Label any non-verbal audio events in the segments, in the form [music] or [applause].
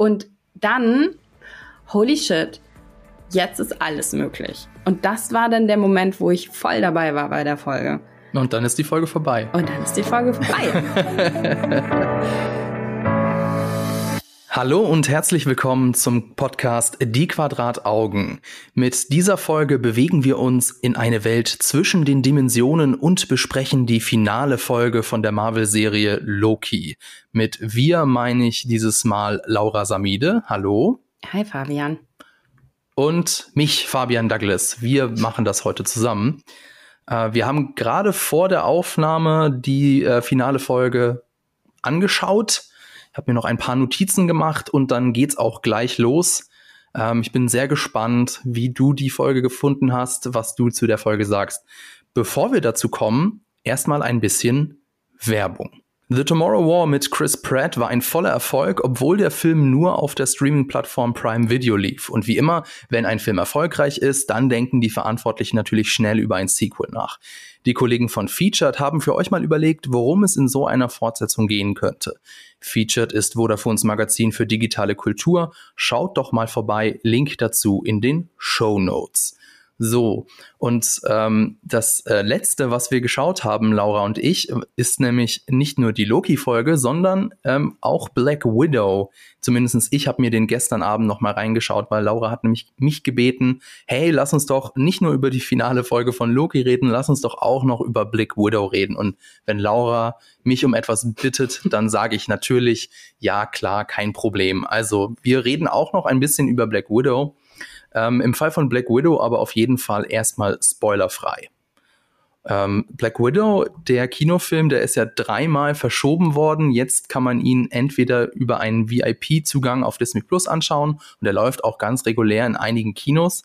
Und dann, holy shit, jetzt ist alles möglich. Und das war dann der Moment, wo ich voll dabei war bei der Folge. Und dann ist die Folge vorbei. Und dann ist die Folge vorbei. [laughs] Hallo und herzlich willkommen zum Podcast Die Quadrataugen. Mit dieser Folge bewegen wir uns in eine Welt zwischen den Dimensionen und besprechen die finale Folge von der Marvel-Serie Loki. Mit wir meine ich dieses Mal Laura Samide. Hallo. Hi Fabian. Und mich, Fabian Douglas. Wir machen das heute zusammen. Äh, wir haben gerade vor der Aufnahme die äh, finale Folge angeschaut habe mir noch ein paar Notizen gemacht und dann geht's auch gleich los. Ähm, ich bin sehr gespannt, wie du die Folge gefunden hast, was du zu der Folge sagst. Bevor wir dazu kommen, erstmal ein bisschen Werbung. The Tomorrow War mit Chris Pratt war ein voller Erfolg, obwohl der Film nur auf der Streaming-Plattform Prime Video lief. Und wie immer, wenn ein Film erfolgreich ist, dann denken die Verantwortlichen natürlich schnell über ein Sequel nach. Die Kollegen von Featured haben für euch mal überlegt, worum es in so einer Fortsetzung gehen könnte. Featured ist Vodafones Magazin für digitale Kultur. Schaut doch mal vorbei, Link dazu in den Show Notes. So, und ähm, das äh, letzte, was wir geschaut haben, Laura und ich, ist nämlich nicht nur die Loki-Folge, sondern ähm, auch Black Widow. Zumindestens ich habe mir den gestern Abend noch mal reingeschaut, weil Laura hat nämlich mich gebeten, hey, lass uns doch nicht nur über die finale Folge von Loki reden, lass uns doch auch noch über Black Widow reden. Und wenn Laura mich um etwas bittet, dann sage ich natürlich, ja, klar, kein Problem. Also wir reden auch noch ein bisschen über Black Widow. Ähm, Im Fall von Black Widow aber auf jeden Fall erstmal spoilerfrei. Ähm, Black Widow, der Kinofilm, der ist ja dreimal verschoben worden. Jetzt kann man ihn entweder über einen VIP-Zugang auf Disney Plus anschauen und der läuft auch ganz regulär in einigen Kinos.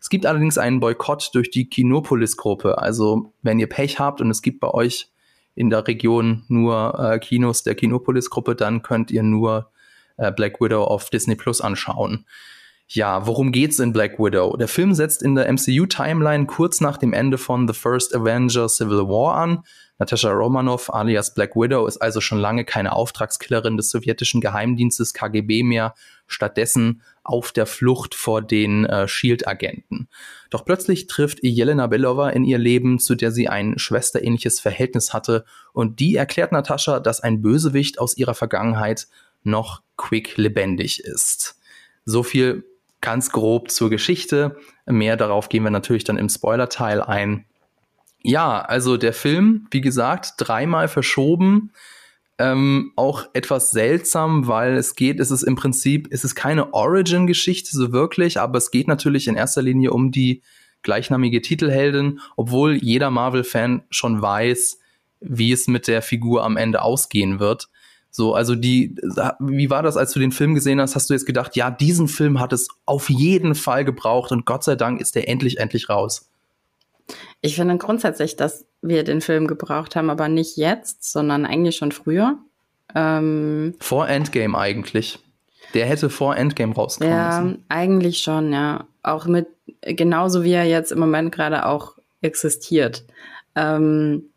Es gibt allerdings einen Boykott durch die Kinopolis-Gruppe. Also wenn ihr Pech habt und es gibt bei euch in der Region nur äh, Kinos der Kinopolis-Gruppe, dann könnt ihr nur äh, Black Widow auf Disney Plus anschauen. Ja, worum geht's in Black Widow? Der Film setzt in der MCU-Timeline kurz nach dem Ende von The First Avenger Civil War an. Natascha Romanoff alias Black Widow ist also schon lange keine Auftragskillerin des sowjetischen Geheimdienstes KGB mehr, stattdessen auf der Flucht vor den äh, Shield-Agenten. Doch plötzlich trifft Jelena Belova in ihr Leben, zu der sie ein schwesterähnliches Verhältnis hatte, und die erklärt Natascha, dass ein Bösewicht aus ihrer Vergangenheit noch quick lebendig ist. So viel ganz grob zur Geschichte. Mehr darauf gehen wir natürlich dann im Spoiler-Teil ein. Ja, also der Film, wie gesagt, dreimal verschoben. Ähm, auch etwas seltsam, weil es geht, es ist im Prinzip, es ist keine Origin-Geschichte so wirklich, aber es geht natürlich in erster Linie um die gleichnamige Titelheldin, obwohl jeder Marvel-Fan schon weiß, wie es mit der Figur am Ende ausgehen wird. So, also die, wie war das, als du den Film gesehen hast? Hast du jetzt gedacht, ja, diesen Film hat es auf jeden Fall gebraucht und Gott sei Dank ist der endlich, endlich raus? Ich finde grundsätzlich, dass wir den Film gebraucht haben, aber nicht jetzt, sondern eigentlich schon früher. Ähm, vor Endgame eigentlich. Der hätte vor Endgame rauskommen ja, müssen. Ja, eigentlich schon, ja. Auch mit, genauso wie er jetzt im Moment gerade auch existiert. Ähm,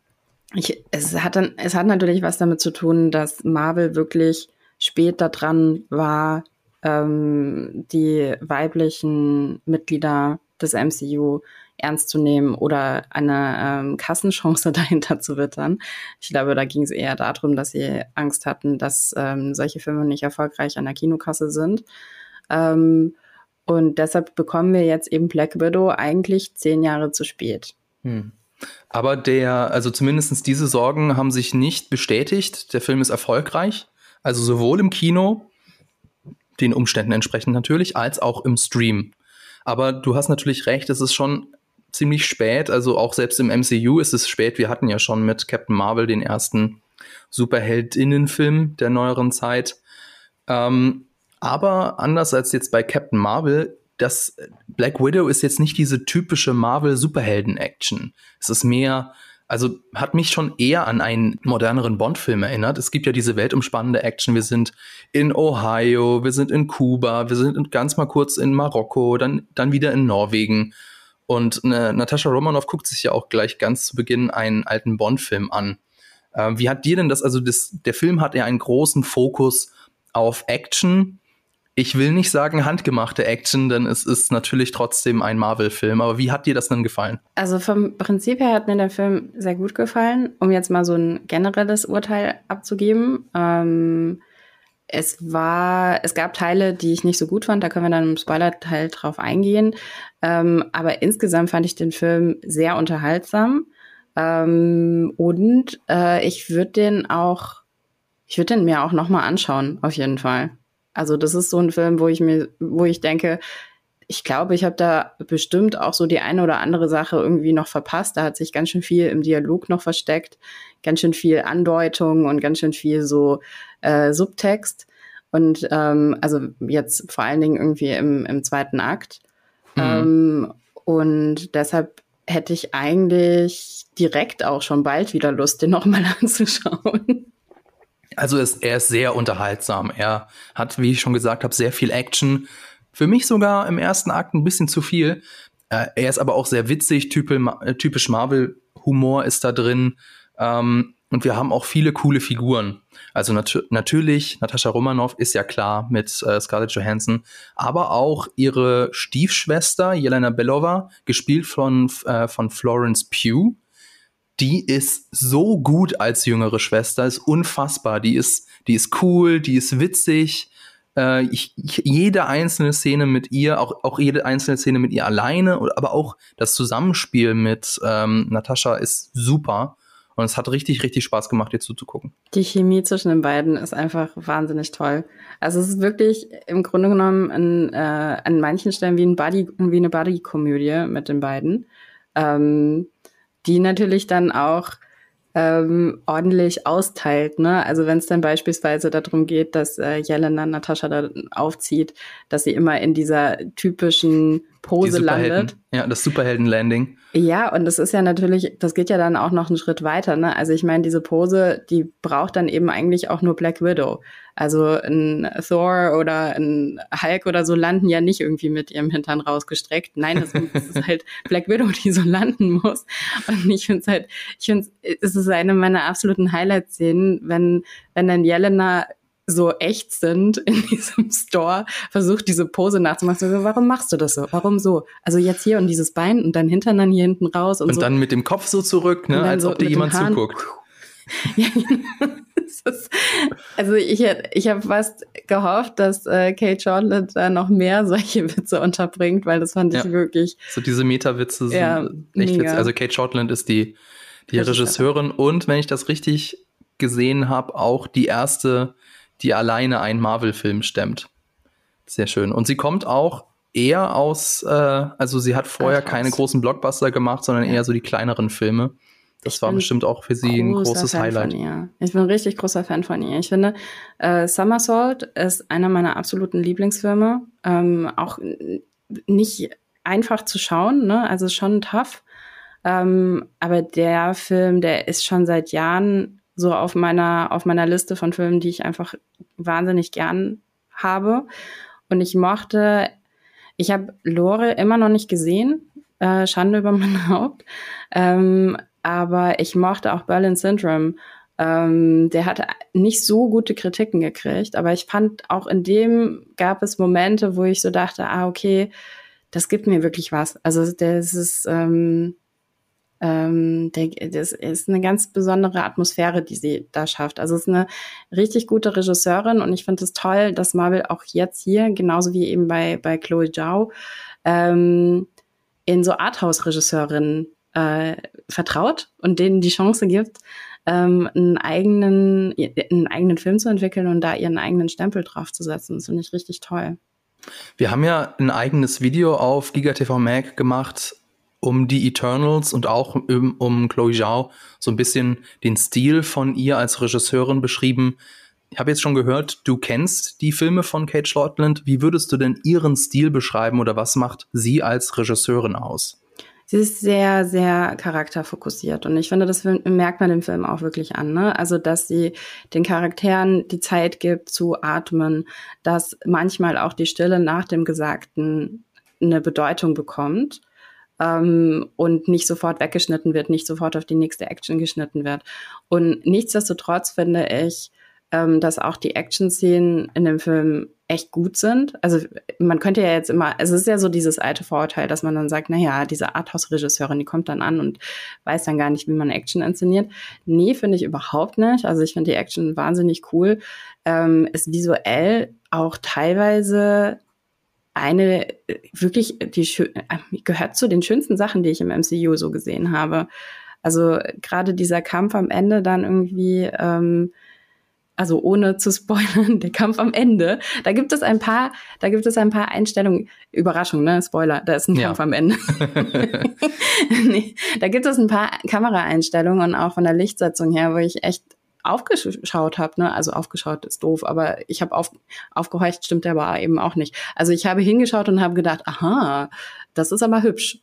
ich, es, hat dann, es hat natürlich was damit zu tun, dass Marvel wirklich spät daran war, ähm, die weiblichen Mitglieder des MCU ernst zu nehmen oder eine ähm, Kassenchance [laughs] dahinter zu wittern. Ich glaube, da ging es eher darum, dass sie Angst hatten, dass ähm, solche Filme nicht erfolgreich an der Kinokasse sind. Ähm, und deshalb bekommen wir jetzt eben Black Widow eigentlich zehn Jahre zu spät. Hm. Aber der, also zumindest diese Sorgen haben sich nicht bestätigt. Der Film ist erfolgreich. Also sowohl im Kino, den Umständen entsprechend natürlich, als auch im Stream. Aber du hast natürlich recht, es ist schon ziemlich spät. Also auch selbst im MCU ist es spät. Wir hatten ja schon mit Captain Marvel den ersten Superheldinnenfilm der neueren Zeit. Ähm, aber anders als jetzt bei Captain Marvel das Black Widow ist jetzt nicht diese typische Marvel-Superhelden-Action. Es ist mehr, also hat mich schon eher an einen moderneren Bond-Film erinnert. Es gibt ja diese weltumspannende Action. Wir sind in Ohio, wir sind in Kuba, wir sind ganz mal kurz in Marokko, dann, dann wieder in Norwegen. Und ne, Natascha Romanoff guckt sich ja auch gleich ganz zu Beginn einen alten Bond-Film an. Äh, wie hat dir denn das, also das, der Film hat ja einen großen Fokus auf Action, ich will nicht sagen handgemachte Action, denn es ist natürlich trotzdem ein Marvel-Film. Aber wie hat dir das denn gefallen? Also vom Prinzip her hat mir der Film sehr gut gefallen, um jetzt mal so ein generelles Urteil abzugeben. Ähm, es war, es gab Teile, die ich nicht so gut fand, da können wir dann im Spoiler-Teil drauf eingehen. Ähm, aber insgesamt fand ich den Film sehr unterhaltsam. Ähm, und äh, ich würde den auch, ich würde den mir auch nochmal anschauen, auf jeden Fall. Also das ist so ein Film, wo ich mir, wo ich denke, ich glaube, ich habe da bestimmt auch so die eine oder andere Sache irgendwie noch verpasst. Da hat sich ganz schön viel im Dialog noch versteckt, ganz schön viel Andeutung und ganz schön viel so äh, Subtext. Und ähm, also jetzt vor allen Dingen irgendwie im, im zweiten Akt. Mhm. Ähm, und deshalb hätte ich eigentlich direkt auch schon bald wieder Lust, den nochmal [laughs] anzuschauen. Also ist, er ist sehr unterhaltsam. Er hat, wie ich schon gesagt habe, sehr viel Action. Für mich sogar im ersten Akt ein bisschen zu viel. Äh, er ist aber auch sehr witzig, typisch Marvel-Humor ist da drin. Ähm, und wir haben auch viele coole Figuren. Also nat natürlich, Natascha Romanoff ist ja klar mit äh, Scarlett Johansson, aber auch ihre Stiefschwester Jelena Belova, gespielt von, äh, von Florence Pugh die ist so gut als jüngere Schwester, ist unfassbar. Die ist, die ist cool, die ist witzig. Äh, ich, ich, jede einzelne Szene mit ihr, auch, auch jede einzelne Szene mit ihr alleine, aber auch das Zusammenspiel mit ähm, Natascha ist super. Und es hat richtig, richtig Spaß gemacht, ihr zuzugucken. Die Chemie zwischen den beiden ist einfach wahnsinnig toll. Also es ist wirklich im Grunde genommen an, äh, an manchen Stellen wie, ein Buddy, wie eine Buddy-Komödie mit den beiden. Ähm, die natürlich dann auch ähm, ordentlich austeilt. Ne? Also wenn es dann beispielsweise darum geht, dass äh, Jelena Natascha da aufzieht, dass sie immer in dieser typischen Pose landet. Ja, das Superhelden-Landing. Ja, und das ist ja natürlich, das geht ja dann auch noch einen Schritt weiter. Ne? Also ich meine, diese Pose, die braucht dann eben eigentlich auch nur Black Widow. Also ein Thor oder ein Hulk oder so landen ja nicht irgendwie mit ihrem Hintern rausgestreckt. Nein, das, ist halt [laughs] Black Widow, die so landen muss. Und ich finde es halt, ich finde es ist eine meiner absoluten Highlight-Szenen, wenn, wenn dann Jelena so echt sind in [laughs] diesem Store, versucht diese Pose nachzumachen. So, warum machst du das so? Warum so? Also jetzt hier und dieses Bein und dein Hintern dann hier hinten raus und, und so. dann mit dem Kopf so zurück, ne, als so ob dir jemand zuguckt. [laughs] ja, genau. also ich, ich habe fast gehofft, dass äh, Kate Shortland da noch mehr solche Witze unterbringt, weil das fand ich ja. wirklich. So diese Meta-Witze sind ja, echt witzig. Also Kate Shortland ist die, die Regisseurin und wenn ich das richtig gesehen habe, auch die erste die alleine einen Marvel-Film stemmt. Sehr schön. Und sie kommt auch eher aus, äh, also sie hat vorher keine großen Blockbuster gemacht, sondern eher so die kleineren Filme. Das ich war bestimmt auch für sie ein großes Fan Highlight. Ich bin ein richtig großer Fan von ihr. Ich finde, äh, Somersault ist einer meiner absoluten Lieblingsfilme. Ähm, auch nicht einfach zu schauen, ne? Also schon tough. Ähm, aber der Film, der ist schon seit Jahren so auf meiner, auf meiner Liste von Filmen, die ich einfach wahnsinnig gern habe. Und ich mochte, ich habe Lore immer noch nicht gesehen, äh, Schande über mein [laughs] Haupt. Ähm, aber ich mochte auch Berlin Syndrome. Ähm, der hatte nicht so gute Kritiken gekriegt, aber ich fand auch in dem gab es Momente, wo ich so dachte, ah, okay, das gibt mir wirklich was. Also das ist, ähm, ähm, der, das ist eine ganz besondere Atmosphäre, die sie da schafft. Also es ist eine richtig gute Regisseurin und ich finde es toll, dass Marvel auch jetzt hier, genauso wie eben bei, bei Chloe Zhao, ähm, in so Arthouse-Regisseurinnen äh, vertraut und denen die Chance gibt, ähm, einen eigenen, einen eigenen Film zu entwickeln und da ihren eigenen Stempel draufzusetzen. Das finde ich richtig toll. Wir haben ja ein eigenes Video auf GigaTV Mag gemacht um die Eternals und auch um, um Chloe Zhao so ein bisschen den Stil von ihr als Regisseurin beschrieben. Ich habe jetzt schon gehört, du kennst die Filme von Kate Shortland. Wie würdest du denn ihren Stil beschreiben oder was macht sie als Regisseurin aus? Sie ist sehr, sehr charakterfokussiert und ich finde, das merkt man dem Film auch wirklich an. Ne? Also, dass sie den Charakteren die Zeit gibt zu atmen, dass manchmal auch die Stille nach dem Gesagten eine Bedeutung bekommt ähm, und nicht sofort weggeschnitten wird, nicht sofort auf die nächste Action geschnitten wird. Und nichtsdestotrotz finde ich, ähm, dass auch die Action-Szenen in dem Film echt gut sind. Also man könnte ja jetzt immer, es ist ja so dieses alte Vorurteil, dass man dann sagt, naja, diese Arthouse-Regisseurin, die kommt dann an und weiß dann gar nicht, wie man Action inszeniert. Nee, finde ich überhaupt nicht. Also ich finde die Action wahnsinnig cool. Ähm, ist visuell auch teilweise eine wirklich die gehört zu den schönsten Sachen, die ich im MCU so gesehen habe. Also gerade dieser Kampf am Ende dann irgendwie ähm, also ohne zu spoilern, [laughs] der Kampf am Ende, da gibt es ein paar, da gibt es ein paar Einstellungen, Überraschung, ne, Spoiler, da ist ein ja. Kampf am Ende. [laughs] [laughs] nee, da gibt es ein paar Kameraeinstellungen und auch von der Lichtsetzung her, wo ich echt aufgeschaut habe, ne, also aufgeschaut ist doof, aber ich habe auf, aufgehorcht, stimmt aber eben auch nicht. Also ich habe hingeschaut und habe gedacht, aha, das ist aber hübsch.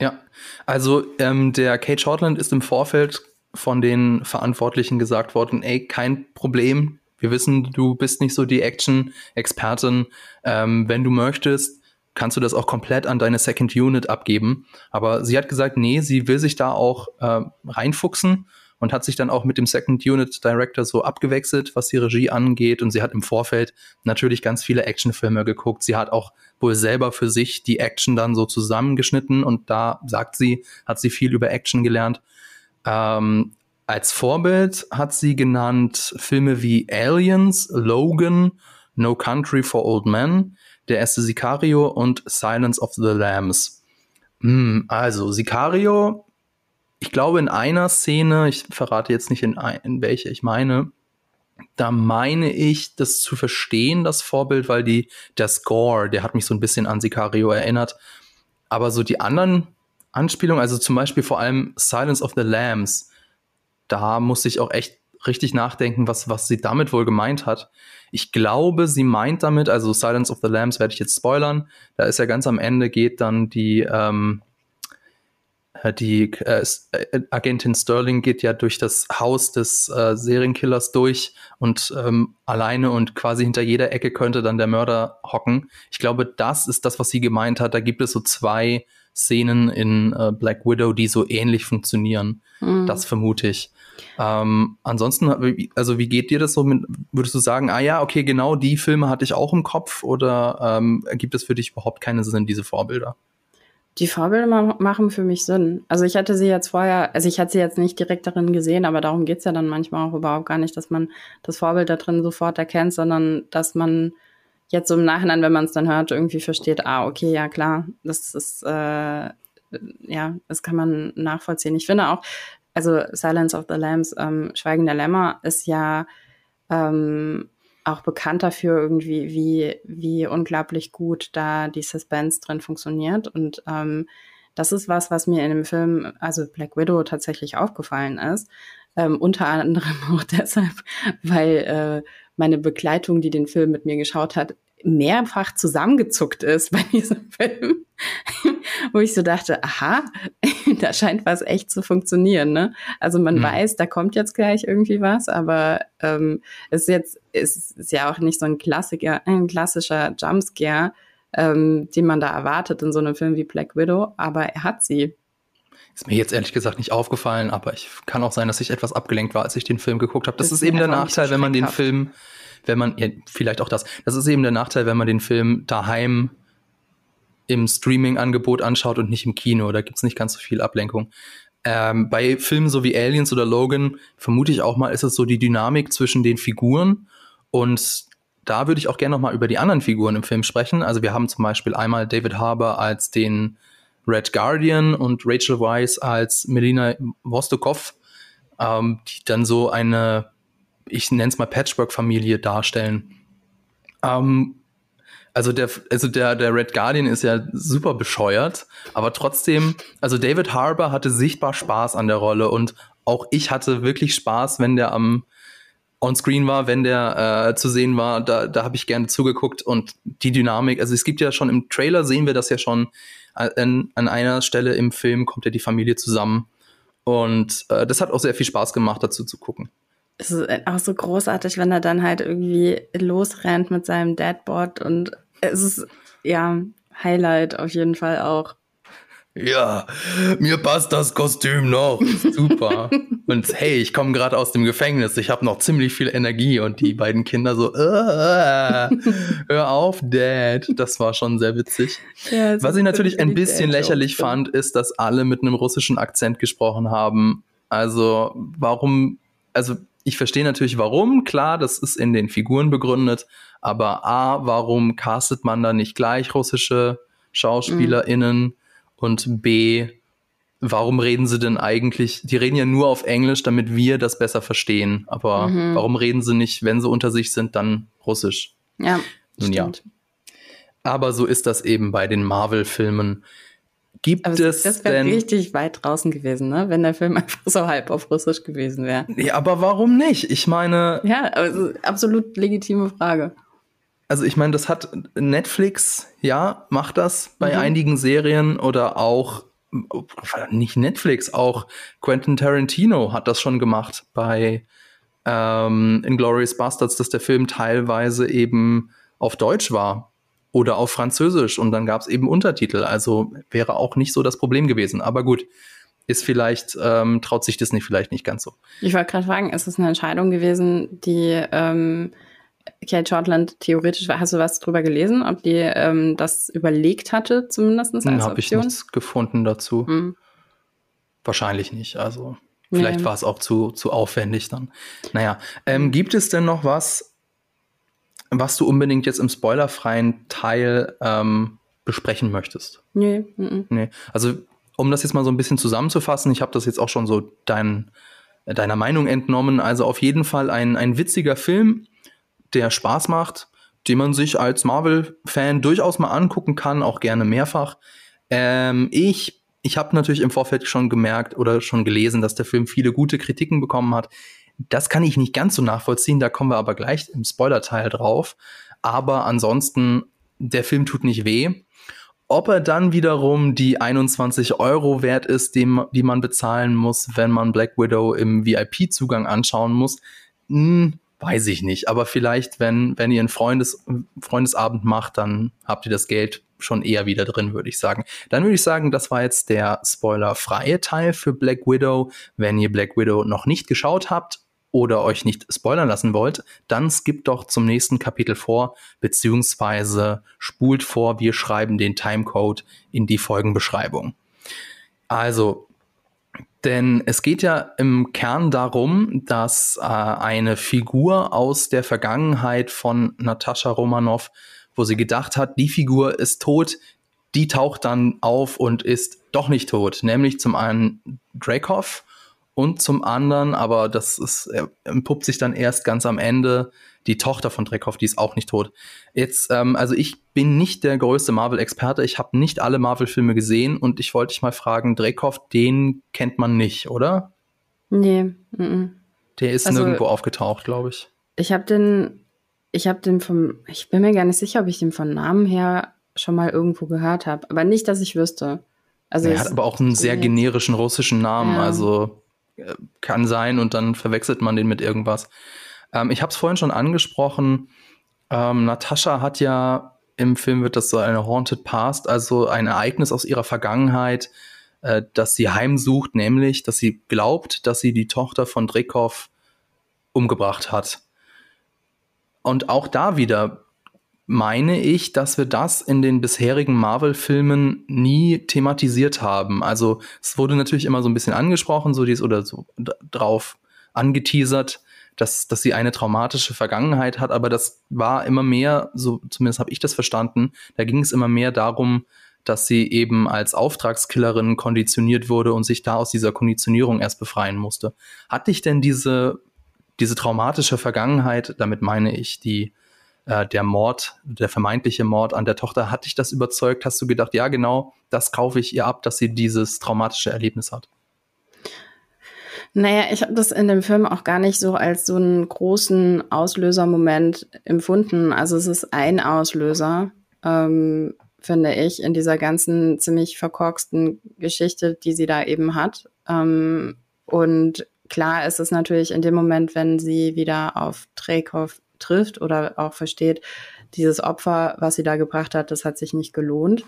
Ja, also ähm, der Kate Shortland ist im Vorfeld von den Verantwortlichen gesagt worden, ey, kein Problem. Wir wissen, du bist nicht so die Action-Expertin. Ähm, wenn du möchtest, kannst du das auch komplett an deine Second Unit abgeben. Aber sie hat gesagt, nee, sie will sich da auch äh, reinfuchsen und hat sich dann auch mit dem Second Unit Director so abgewechselt, was die Regie angeht. Und sie hat im Vorfeld natürlich ganz viele Actionfilme geguckt. Sie hat auch wohl selber für sich die Action dann so zusammengeschnitten und da sagt sie, hat sie viel über Action gelernt. Ähm, als Vorbild hat sie genannt Filme wie Aliens, Logan, No Country for Old Men, Der erste Sicario und Silence of the Lambs. Hm, also, Sicario, ich glaube in einer Szene, ich verrate jetzt nicht in, ein, in welche ich meine, da meine ich, das zu verstehen, das Vorbild, weil die, der Score, der hat mich so ein bisschen an Sicario erinnert. Aber so die anderen Anspielung, also zum Beispiel vor allem Silence of the Lambs, da muss ich auch echt richtig nachdenken, was, was sie damit wohl gemeint hat. Ich glaube, sie meint damit, also Silence of the Lambs werde ich jetzt spoilern, da ist ja ganz am Ende geht dann die, ähm, die äh, äh, Agentin Sterling geht ja durch das Haus des äh, Serienkillers durch und ähm, alleine und quasi hinter jeder Ecke könnte dann der Mörder hocken. Ich glaube, das ist das, was sie gemeint hat. Da gibt es so zwei Szenen in äh, Black Widow, die so ähnlich funktionieren. Mhm. Das vermute ich. Ähm, ansonsten, also wie geht dir das so? Mit, würdest du sagen, ah ja, okay, genau die Filme hatte ich auch im Kopf oder ähm, gibt es für dich überhaupt keine Sinn, diese Vorbilder? Die Vorbilder machen für mich Sinn. Also ich hatte sie jetzt vorher, also ich hatte sie jetzt nicht direkt darin gesehen, aber darum geht's ja dann manchmal auch überhaupt gar nicht, dass man das Vorbild da drin sofort erkennt, sondern dass man jetzt so im Nachhinein, wenn man es dann hört, irgendwie versteht, ah, okay, ja klar, das ist, äh, ja, das kann man nachvollziehen. Ich finde auch, also Silence of the Lambs, ähm, Schweigen der Lämmer ist ja ähm, auch bekannt dafür irgendwie, wie, wie unglaublich gut da die Suspense drin funktioniert. Und ähm, das ist was, was mir in dem Film, also Black Widow, tatsächlich aufgefallen ist. Ähm, unter anderem [laughs] auch deshalb, weil äh, meine Begleitung, die den Film mit mir geschaut hat, mehrfach zusammengezuckt ist bei [laughs] diesem Film, wo ich so dachte, aha, [laughs] da scheint was echt zu funktionieren. Ne? Also man mhm. weiß, da kommt jetzt gleich irgendwie was, aber ähm, es ist jetzt es ist ja auch nicht so ein Klassiker, ein klassischer Jumpscare, ähm, den man da erwartet in so einem Film wie Black Widow, aber er hat sie. Ist mir jetzt ehrlich gesagt nicht aufgefallen, aber ich kann auch sein, dass ich etwas abgelenkt war, als ich den Film geguckt habe. Das, das ist eben der Nachteil, so wenn man den Film wenn man, ja, vielleicht auch das, das ist eben der Nachteil, wenn man den Film daheim im Streaming-Angebot anschaut und nicht im Kino. Da gibt's nicht ganz so viel Ablenkung. Ähm, bei Filmen so wie Aliens oder Logan vermute ich auch mal, ist es so die Dynamik zwischen den Figuren und da würde ich auch gerne noch mal über die anderen Figuren im Film sprechen. Also wir haben zum Beispiel einmal David Harbour als den Red Guardian und Rachel Weisz als Melina Vostokov, ähm, die dann so eine ich nenne es mal Patchwork-Familie darstellen. Ähm, also der, also der, der Red Guardian ist ja super bescheuert, aber trotzdem, also David Harbour hatte sichtbar Spaß an der Rolle und auch ich hatte wirklich Spaß, wenn der am on-screen war, wenn der äh, zu sehen war, da, da habe ich gerne zugeguckt und die Dynamik, also es gibt ja schon im Trailer sehen wir das ja schon, an, an einer Stelle im Film kommt ja die Familie zusammen und äh, das hat auch sehr viel Spaß gemacht, dazu zu gucken es ist auch so großartig, wenn er dann halt irgendwie losrennt mit seinem Deadboard und es ist ja Highlight auf jeden Fall auch. Ja, mir passt das Kostüm noch. [laughs] Super. Und hey, ich komme gerade aus dem Gefängnis, ich habe noch ziemlich viel Energie und die beiden Kinder so, äh, hör auf, Dad. Das war schon sehr witzig. Ja, Was ich natürlich ein bisschen lächerlich fand, ist, dass alle mit einem russischen Akzent gesprochen haben. Also warum, also ich verstehe natürlich warum, klar, das ist in den Figuren begründet, aber A, warum castet man da nicht gleich russische SchauspielerInnen mhm. und B, warum reden sie denn eigentlich, die reden ja nur auf Englisch, damit wir das besser verstehen, aber mhm. warum reden sie nicht, wenn sie unter sich sind, dann Russisch? Ja, Nun stimmt. ja. Aber so ist das eben bei den Marvel-Filmen. Gibt aber es das wäre richtig weit draußen gewesen, ne? wenn der Film [laughs] einfach so halb auf Russisch gewesen wäre. Ja, aber warum nicht? Ich meine. Ja, also absolut legitime Frage. Also ich meine, das hat Netflix, ja, macht das bei mhm. einigen Serien oder auch nicht Netflix, auch Quentin Tarantino hat das schon gemacht bei ähm, Inglourious Bastards, dass der Film teilweise eben auf Deutsch war oder auf Französisch und dann gab es eben Untertitel. Also wäre auch nicht so das Problem gewesen. Aber gut, ist vielleicht, ähm, traut sich Disney vielleicht nicht ganz so. Ich wollte gerade fragen, ist es eine Entscheidung gewesen, die ähm, Kate Shortland theoretisch, hast du was drüber gelesen, ob die ähm, das überlegt hatte, zumindest als hm, Habe ich nichts gefunden dazu. Hm. Wahrscheinlich nicht, also vielleicht nee. war es auch zu, zu aufwendig dann. Naja, ähm, gibt es denn noch was, was du unbedingt jetzt im spoilerfreien Teil ähm, besprechen möchtest? Nee. Mm nee. Also um das jetzt mal so ein bisschen zusammenzufassen, ich habe das jetzt auch schon so dein, deiner Meinung entnommen. Also auf jeden Fall ein, ein witziger Film, der Spaß macht, den man sich als Marvel-Fan durchaus mal angucken kann, auch gerne mehrfach. Ähm, ich ich habe natürlich im Vorfeld schon gemerkt oder schon gelesen, dass der Film viele gute Kritiken bekommen hat. Das kann ich nicht ganz so nachvollziehen, da kommen wir aber gleich im Spoiler-Teil drauf. Aber ansonsten, der Film tut nicht weh. Ob er dann wiederum die 21 Euro wert ist, die, die man bezahlen muss, wenn man Black Widow im VIP-Zugang anschauen muss, mh, hm, weiß ich nicht. Aber vielleicht, wenn, wenn ihr einen Freundes, Freundesabend macht, dann habt ihr das Geld schon eher wieder drin, würde ich sagen. Dann würde ich sagen, das war jetzt der spoilerfreie Teil für Black Widow. Wenn ihr Black Widow noch nicht geschaut habt oder euch nicht spoilern lassen wollt, dann skippt doch zum nächsten Kapitel vor, beziehungsweise spult vor, wir schreiben den Timecode in die Folgenbeschreibung. Also, denn es geht ja im Kern darum, dass äh, eine Figur aus der Vergangenheit von Natascha Romanoff, wo sie gedacht hat, die Figur ist tot, die taucht dann auf und ist doch nicht tot. Nämlich zum einen Dracov und zum anderen, aber das ist, entpuppt sich dann erst ganz am Ende, die Tochter von Dreckhoff, die ist auch nicht tot. Jetzt, ähm, also ich bin nicht der größte Marvel-Experte, ich habe nicht alle Marvel-Filme gesehen und ich wollte dich mal fragen, Dreckhoff, den kennt man nicht, oder? Nee. M -m. Der ist also, nirgendwo aufgetaucht, glaube ich. Ich habe den, ich habe den vom, ich bin mir gar nicht sicher, ob ich den von Namen her schon mal irgendwo gehört habe, aber nicht, dass ich wüsste. Also er hat aber auch einen sehr generischen russischen Namen, ja. also äh, kann sein und dann verwechselt man den mit irgendwas. Ähm, ich habe es vorhin schon angesprochen. Ähm, Natascha hat ja im Film wird das so eine Haunted Past, also ein Ereignis aus ihrer Vergangenheit, äh, das sie heimsucht, nämlich, dass sie glaubt, dass sie die Tochter von Dreckhoff umgebracht hat. Und auch da wieder meine ich, dass wir das in den bisherigen Marvel-Filmen nie thematisiert haben. Also es wurde natürlich immer so ein bisschen angesprochen, so dies oder so drauf angeteasert, dass, dass sie eine traumatische Vergangenheit hat, aber das war immer mehr, so zumindest habe ich das verstanden, da ging es immer mehr darum, dass sie eben als Auftragskillerin konditioniert wurde und sich da aus dieser Konditionierung erst befreien musste. Hat dich denn diese, diese traumatische Vergangenheit, damit meine ich die äh, der Mord, der vermeintliche Mord an der Tochter, hat dich das überzeugt? Hast du gedacht, ja genau, das kaufe ich ihr ab, dass sie dieses traumatische Erlebnis hat? Naja, ich habe das in dem Film auch gar nicht so als so einen großen Auslösermoment empfunden. Also es ist ein Auslöser, ähm, finde ich, in dieser ganzen ziemlich verkorksten Geschichte, die sie da eben hat. Ähm, und klar ist es natürlich in dem Moment, wenn sie wieder auf Träkow trifft oder auch versteht, dieses Opfer, was sie da gebracht hat, das hat sich nicht gelohnt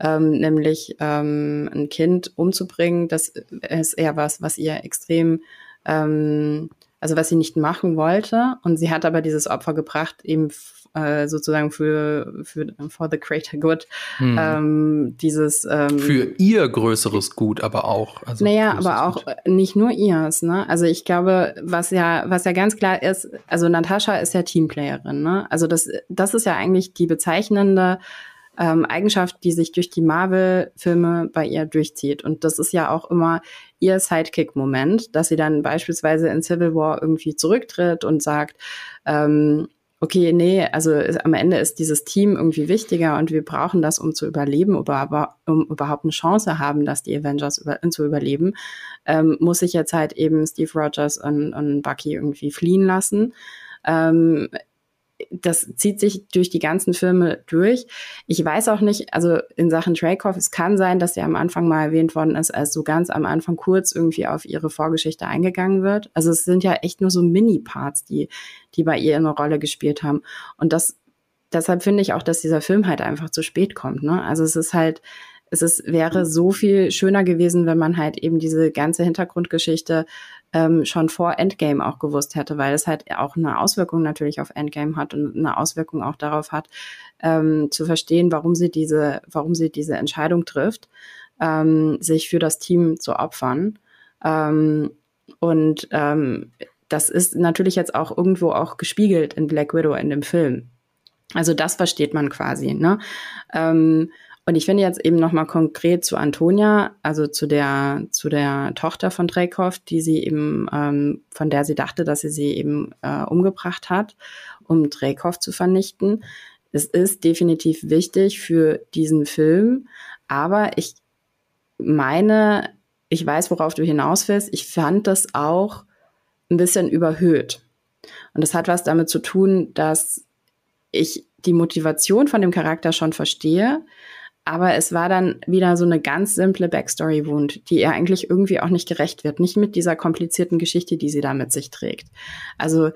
ähm, nämlich ähm, ein Kind umzubringen. Das ist eher was, was ihr extrem ähm, also was sie nicht machen wollte. Und sie hat aber dieses Opfer gebracht, eben äh, sozusagen für, für for the greater good. Hm. Ähm, dieses ähm, für ihr größeres Gut, aber auch. Also naja, aber auch Gut. nicht nur ihrs. Ne? Also ich glaube, was ja was ja ganz klar ist, also Natascha ist ja Teamplayerin. Ne? Also das das ist ja eigentlich die bezeichnende ähm, Eigenschaft, die sich durch die Marvel-Filme bei ihr durchzieht. Und das ist ja auch immer ihr Sidekick-Moment, dass sie dann beispielsweise in Civil War irgendwie zurücktritt und sagt, ähm, okay, nee, also am Ende ist dieses Team irgendwie wichtiger und wir brauchen das, um zu überleben, aber um überhaupt eine Chance haben, dass die Avengers über, zu überleben, ähm, muss sich jetzt halt eben Steve Rogers und, und Bucky irgendwie fliehen lassen. Ähm, das zieht sich durch die ganzen Filme durch. Ich weiß auch nicht, also in Sachen Dreykov, es kann sein, dass er am Anfang mal erwähnt worden ist, als so ganz am Anfang kurz irgendwie auf ihre Vorgeschichte eingegangen wird. Also es sind ja echt nur so Mini-Parts, die, die bei ihr eine Rolle gespielt haben. Und das, deshalb finde ich auch, dass dieser Film halt einfach zu spät kommt. Ne? Also es ist halt, es ist, wäre so viel schöner gewesen, wenn man halt eben diese ganze Hintergrundgeschichte ähm, schon vor Endgame auch gewusst hätte, weil es halt auch eine Auswirkung natürlich auf Endgame hat und eine Auswirkung auch darauf hat, ähm, zu verstehen, warum sie diese, warum sie diese Entscheidung trifft, ähm, sich für das Team zu opfern. Ähm, und ähm, das ist natürlich jetzt auch irgendwo auch gespiegelt in Black Widow in dem Film. Also das versteht man quasi. Ne? Ähm, und ich finde jetzt eben nochmal konkret zu Antonia, also zu der, zu der Tochter von Dreykov, die sie eben, ähm, von der sie dachte, dass sie sie eben äh, umgebracht hat, um Dreykov zu vernichten. Es ist definitiv wichtig für diesen Film, aber ich meine, ich weiß, worauf du hinaus willst. Ich fand das auch ein bisschen überhöht. Und das hat was damit zu tun, dass ich die Motivation von dem Charakter schon verstehe, aber es war dann wieder so eine ganz simple Backstory-Wund, die ihr eigentlich irgendwie auch nicht gerecht wird. Nicht mit dieser komplizierten Geschichte, die sie da mit sich trägt. Also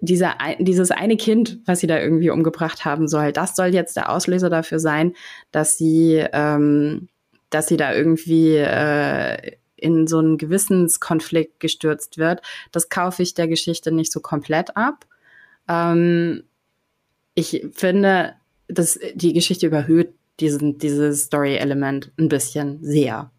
dieser, dieses eine Kind, was sie da irgendwie umgebracht haben soll, das soll jetzt der Auslöser dafür sein, dass sie, ähm, dass sie da irgendwie äh, in so einen Gewissenskonflikt gestürzt wird. Das kaufe ich der Geschichte nicht so komplett ab. Ähm, ich finde, dass die Geschichte überhöht diesen, dieses Story-Element ein bisschen sehr.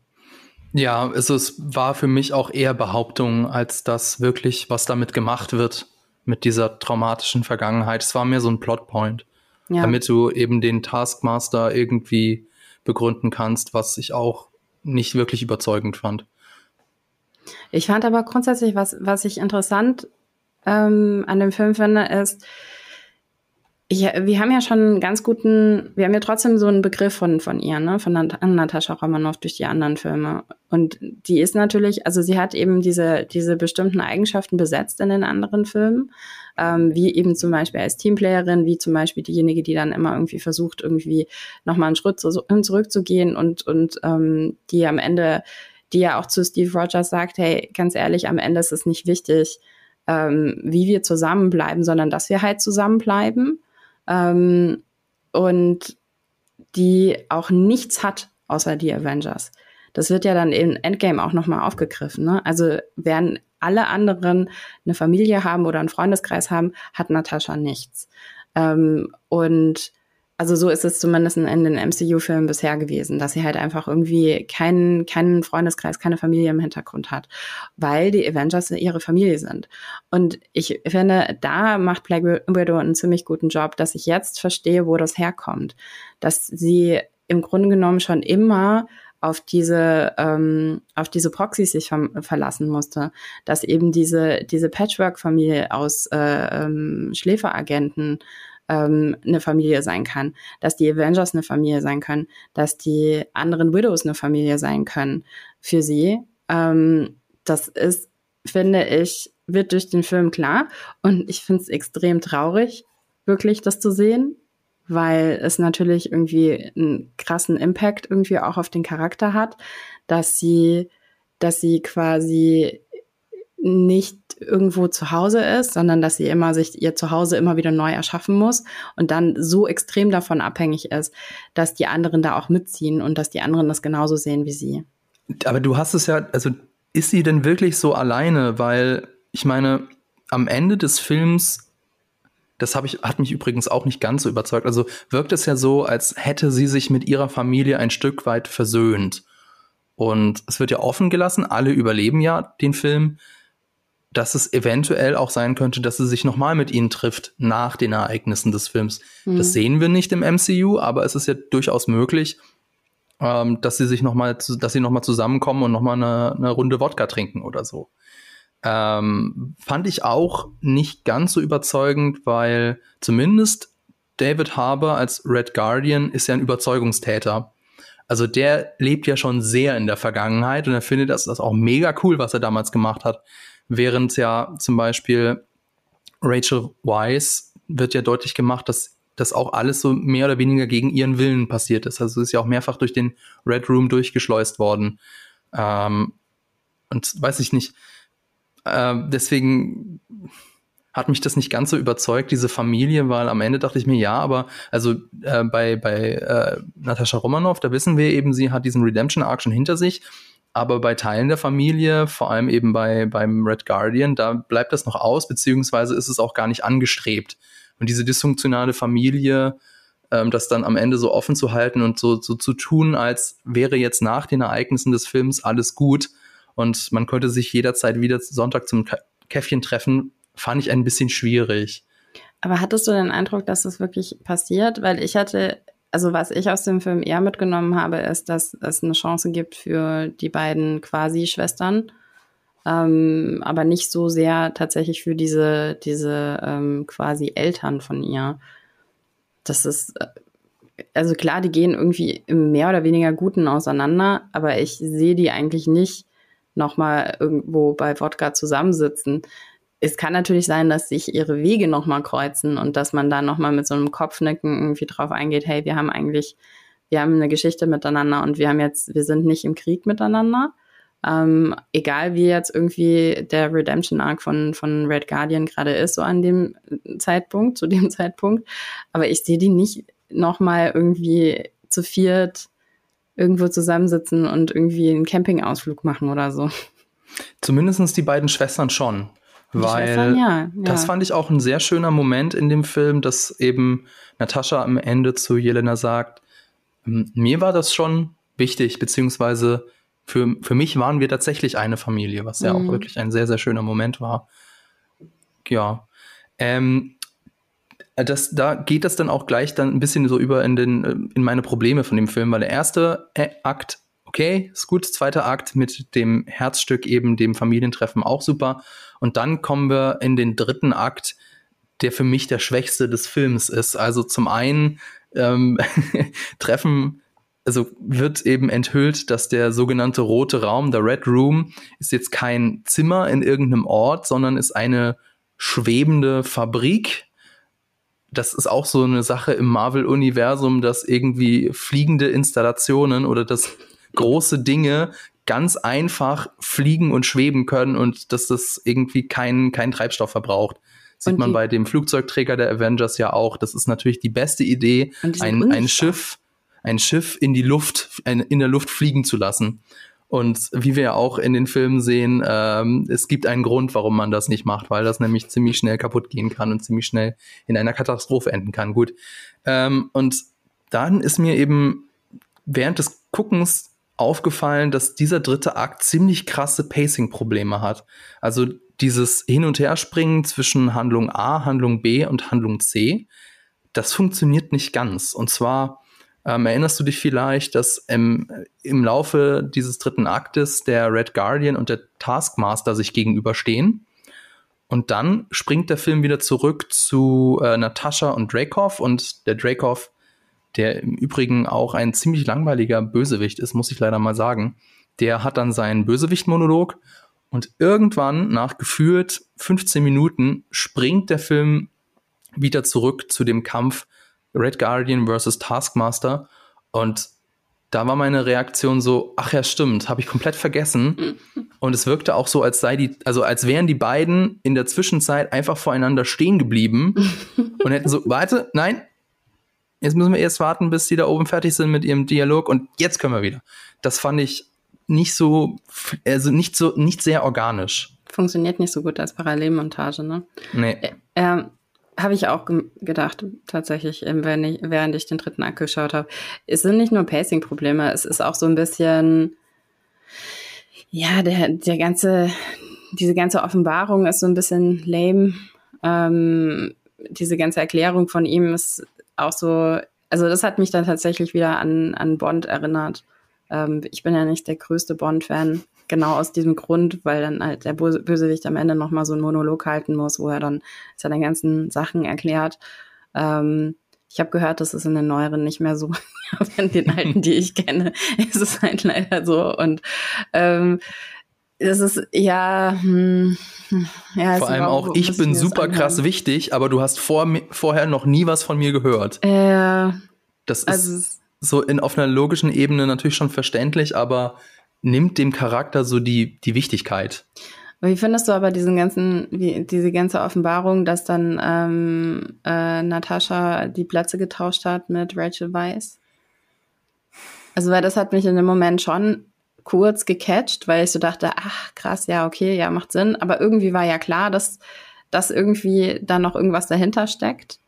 Ja, also es war für mich auch eher Behauptung, als das wirklich, was damit gemacht wird mit dieser traumatischen Vergangenheit. Es war mehr so ein Plotpoint, ja. damit du eben den Taskmaster irgendwie begründen kannst, was ich auch nicht wirklich überzeugend fand. Ich fand aber grundsätzlich, was, was ich interessant ähm, an dem Film finde, ist, ich, wir haben ja schon einen ganz guten, wir haben ja trotzdem so einen Begriff von, von ihr, ne, von Nat Natascha Romanoff durch die anderen Filme. Und die ist natürlich, also sie hat eben diese, diese bestimmten Eigenschaften besetzt in den anderen Filmen, ähm, wie eben zum Beispiel als Teamplayerin, wie zum Beispiel diejenige, die dann immer irgendwie versucht, irgendwie nochmal einen Schritt zu, zurückzugehen und, und ähm, die am Ende, die ja auch zu Steve Rogers sagt, hey, ganz ehrlich, am Ende ist es nicht wichtig, ähm, wie wir zusammenbleiben, sondern dass wir halt zusammenbleiben ähm, und die auch nichts hat außer die Avengers. Das wird ja dann in Endgame auch nochmal aufgegriffen. Ne? Also während alle anderen eine Familie haben oder einen Freundeskreis haben, hat Natascha nichts. Ähm, und also so ist es zumindest in den MCU-Filmen bisher gewesen, dass sie halt einfach irgendwie keinen, keinen Freundeskreis, keine Familie im Hintergrund hat, weil die Avengers ihre Familie sind. Und ich finde, da macht Black Widow einen ziemlich guten Job, dass ich jetzt verstehe, wo das herkommt. Dass sie im Grunde genommen schon immer auf diese ähm, auf diese Proxys sich ver verlassen musste, dass eben diese diese Patchwork-Familie aus äh, ähm, Schläferagenten ähm, eine Familie sein kann, dass die Avengers eine Familie sein können, dass die anderen Widows eine Familie sein können für sie. Ähm, das ist, finde ich, wird durch den Film klar. Und ich finde es extrem traurig, wirklich das zu sehen, weil es natürlich irgendwie einen krassen Impact irgendwie auch auf den Charakter hat, dass sie, dass sie quasi nicht irgendwo zu Hause ist, sondern dass sie immer sich ihr Zuhause immer wieder neu erschaffen muss und dann so extrem davon abhängig ist, dass die anderen da auch mitziehen und dass die anderen das genauso sehen wie sie. Aber du hast es ja, also ist sie denn wirklich so alleine? Weil ich meine, am Ende des Films, das ich, hat mich übrigens auch nicht ganz so überzeugt. Also wirkt es ja so, als hätte sie sich mit ihrer Familie ein Stück weit versöhnt. Und es wird ja offen gelassen, alle überleben ja den Film, dass es eventuell auch sein könnte, dass sie sich nochmal mit ihnen trifft nach den Ereignissen des Films. Mhm. Das sehen wir nicht im MCU, aber es ist ja durchaus möglich, ähm, dass sie sich noch mal, dass sie noch mal zusammenkommen und noch mal eine, eine Runde Wodka trinken oder so. Ähm, fand ich auch nicht ganz so überzeugend, weil zumindest David Harbour als Red Guardian ist ja ein Überzeugungstäter. Also der lebt ja schon sehr in der Vergangenheit und er findet das, das auch mega cool, was er damals gemacht hat. Während ja zum Beispiel Rachel Weisz wird ja deutlich gemacht, dass das auch alles so mehr oder weniger gegen ihren Willen passiert ist. Also ist ja auch mehrfach durch den Red Room durchgeschleust worden. Ähm, und weiß ich nicht. Äh, deswegen hat mich das nicht ganz so überzeugt, diese Familie, weil am Ende dachte ich mir, ja, aber also äh, bei, bei äh, Natascha Romanoff, da wissen wir eben, sie hat diesen Redemption-Arc schon hinter sich. Aber bei Teilen der Familie, vor allem eben bei, beim Red Guardian, da bleibt das noch aus, beziehungsweise ist es auch gar nicht angestrebt. Und diese dysfunktionale Familie, ähm, das dann am Ende so offen zu halten und so, so zu tun, als wäre jetzt nach den Ereignissen des Films alles gut und man könnte sich jederzeit wieder Sonntag zum Käffchen treffen, fand ich ein bisschen schwierig. Aber hattest du den Eindruck, dass das wirklich passiert? Weil ich hatte, also was ich aus dem Film eher mitgenommen habe, ist, dass es eine Chance gibt für die beiden Quasi-Schwestern ähm, aber nicht so sehr tatsächlich für diese, diese ähm, quasi Eltern von ihr. Das ist, äh, also klar, die gehen irgendwie im mehr oder weniger Guten auseinander, aber ich sehe die eigentlich nicht nochmal irgendwo bei Wodka zusammensitzen. Es kann natürlich sein, dass sich ihre Wege nochmal kreuzen und dass man da nochmal mit so einem Kopfnicken irgendwie drauf eingeht, hey, wir haben eigentlich, wir haben eine Geschichte miteinander und wir haben jetzt, wir sind nicht im Krieg miteinander. Ähm, egal wie jetzt irgendwie der Redemption Arc von, von Red Guardian gerade ist, so an dem Zeitpunkt, zu dem [laughs] Zeitpunkt. Aber ich sehe die nicht nochmal irgendwie zu viert irgendwo zusammensitzen und irgendwie einen Campingausflug machen oder so. Zumindest die beiden Schwestern schon. Weil Schwestern, ja, ja. das fand ich auch ein sehr schöner Moment in dem Film, dass eben Natascha am Ende zu Jelena sagt, mir war das schon wichtig, beziehungsweise für, für mich waren wir tatsächlich eine Familie, was ja mhm. auch wirklich ein sehr, sehr schöner Moment war. Ja. Ähm, das, da geht das dann auch gleich dann ein bisschen so über in, den, in meine Probleme von dem Film, weil der erste äh, Akt, okay, ist gut, zweiter Akt mit dem Herzstück eben, dem Familientreffen auch super. Und dann kommen wir in den dritten Akt, der für mich der schwächste des Films ist. Also zum einen ähm, [laughs] treffen also wird eben enthüllt, dass der sogenannte rote Raum, der Red Room, ist jetzt kein Zimmer in irgendeinem Ort, sondern ist eine schwebende Fabrik. Das ist auch so eine Sache im Marvel-Universum, dass irgendwie fliegende Installationen oder dass große Dinge ganz einfach fliegen und schweben können und dass das irgendwie keinen kein Treibstoff verbraucht. Sieht man bei dem Flugzeugträger der Avengers ja auch. Das ist natürlich die beste Idee, ein, ein Schiff ein Schiff in die Luft, in der Luft fliegen zu lassen. Und wie wir ja auch in den Filmen sehen, ähm, es gibt einen Grund, warum man das nicht macht, weil das nämlich ziemlich schnell kaputt gehen kann und ziemlich schnell in einer Katastrophe enden kann. Gut. Ähm, und dann ist mir eben während des Guckens aufgefallen, dass dieser dritte Akt ziemlich krasse Pacing-Probleme hat. Also dieses Hin- und Herspringen zwischen Handlung A, Handlung B und Handlung C, das funktioniert nicht ganz. Und zwar ähm, erinnerst du dich vielleicht, dass im, im Laufe dieses dritten Aktes der Red Guardian und der Taskmaster sich gegenüberstehen? Und dann springt der Film wieder zurück zu äh, Natascha und Dracov und der Dracov, der im Übrigen auch ein ziemlich langweiliger Bösewicht ist, muss ich leider mal sagen, der hat dann seinen Bösewicht-Monolog und irgendwann nach gefühlt 15 Minuten springt der Film wieder zurück zu dem Kampf Red Guardian versus Taskmaster und da war meine Reaktion so, ach ja, stimmt, habe ich komplett vergessen. [laughs] Und es wirkte auch so, als sei die, also als wären die beiden in der Zwischenzeit einfach voreinander stehen geblieben [laughs] und hätten so, warte, nein, jetzt müssen wir erst warten, bis die da oben fertig sind mit ihrem Dialog und jetzt können wir wieder. Das fand ich nicht so, also nicht so, nicht sehr organisch. Funktioniert nicht so gut als Parallelmontage, ne? Nee. Äh, habe ich auch gedacht, tatsächlich, wenn ich, während ich den dritten Akt geschaut habe. Es sind nicht nur Pacing-Probleme, es ist auch so ein bisschen, ja, der, der ganze, diese ganze Offenbarung ist so ein bisschen lame. Ähm, diese ganze Erklärung von ihm ist auch so, also das hat mich dann tatsächlich wieder an, an Bond erinnert. Ähm, ich bin ja nicht der größte Bond-Fan, genau aus diesem Grund, weil dann halt der Bösewicht am Ende nochmal so einen Monolog halten muss, wo er dann seine ganzen Sachen erklärt. Ähm, ich habe gehört, das ist in den neueren nicht mehr so. [laughs] Aber in den alten, die ich kenne, ist es halt leider so. Und ähm, es ist ja, hm, ja vor allem auch, ich bin super krass wichtig, aber du hast vor, vorher noch nie was von mir gehört. Äh, das ist also, so in auf einer logischen Ebene natürlich schon verständlich, aber nimmt dem Charakter so die die Wichtigkeit. Wie findest du aber diesen ganzen, wie, diese ganze Offenbarung, dass dann ähm, äh, Natascha die Plätze getauscht hat mit Rachel Weisz? Also, weil das hat mich in dem Moment schon kurz gecatcht, weil ich so dachte, ach krass, ja, okay, ja, macht Sinn. Aber irgendwie war ja klar, dass, dass irgendwie da noch irgendwas dahinter steckt.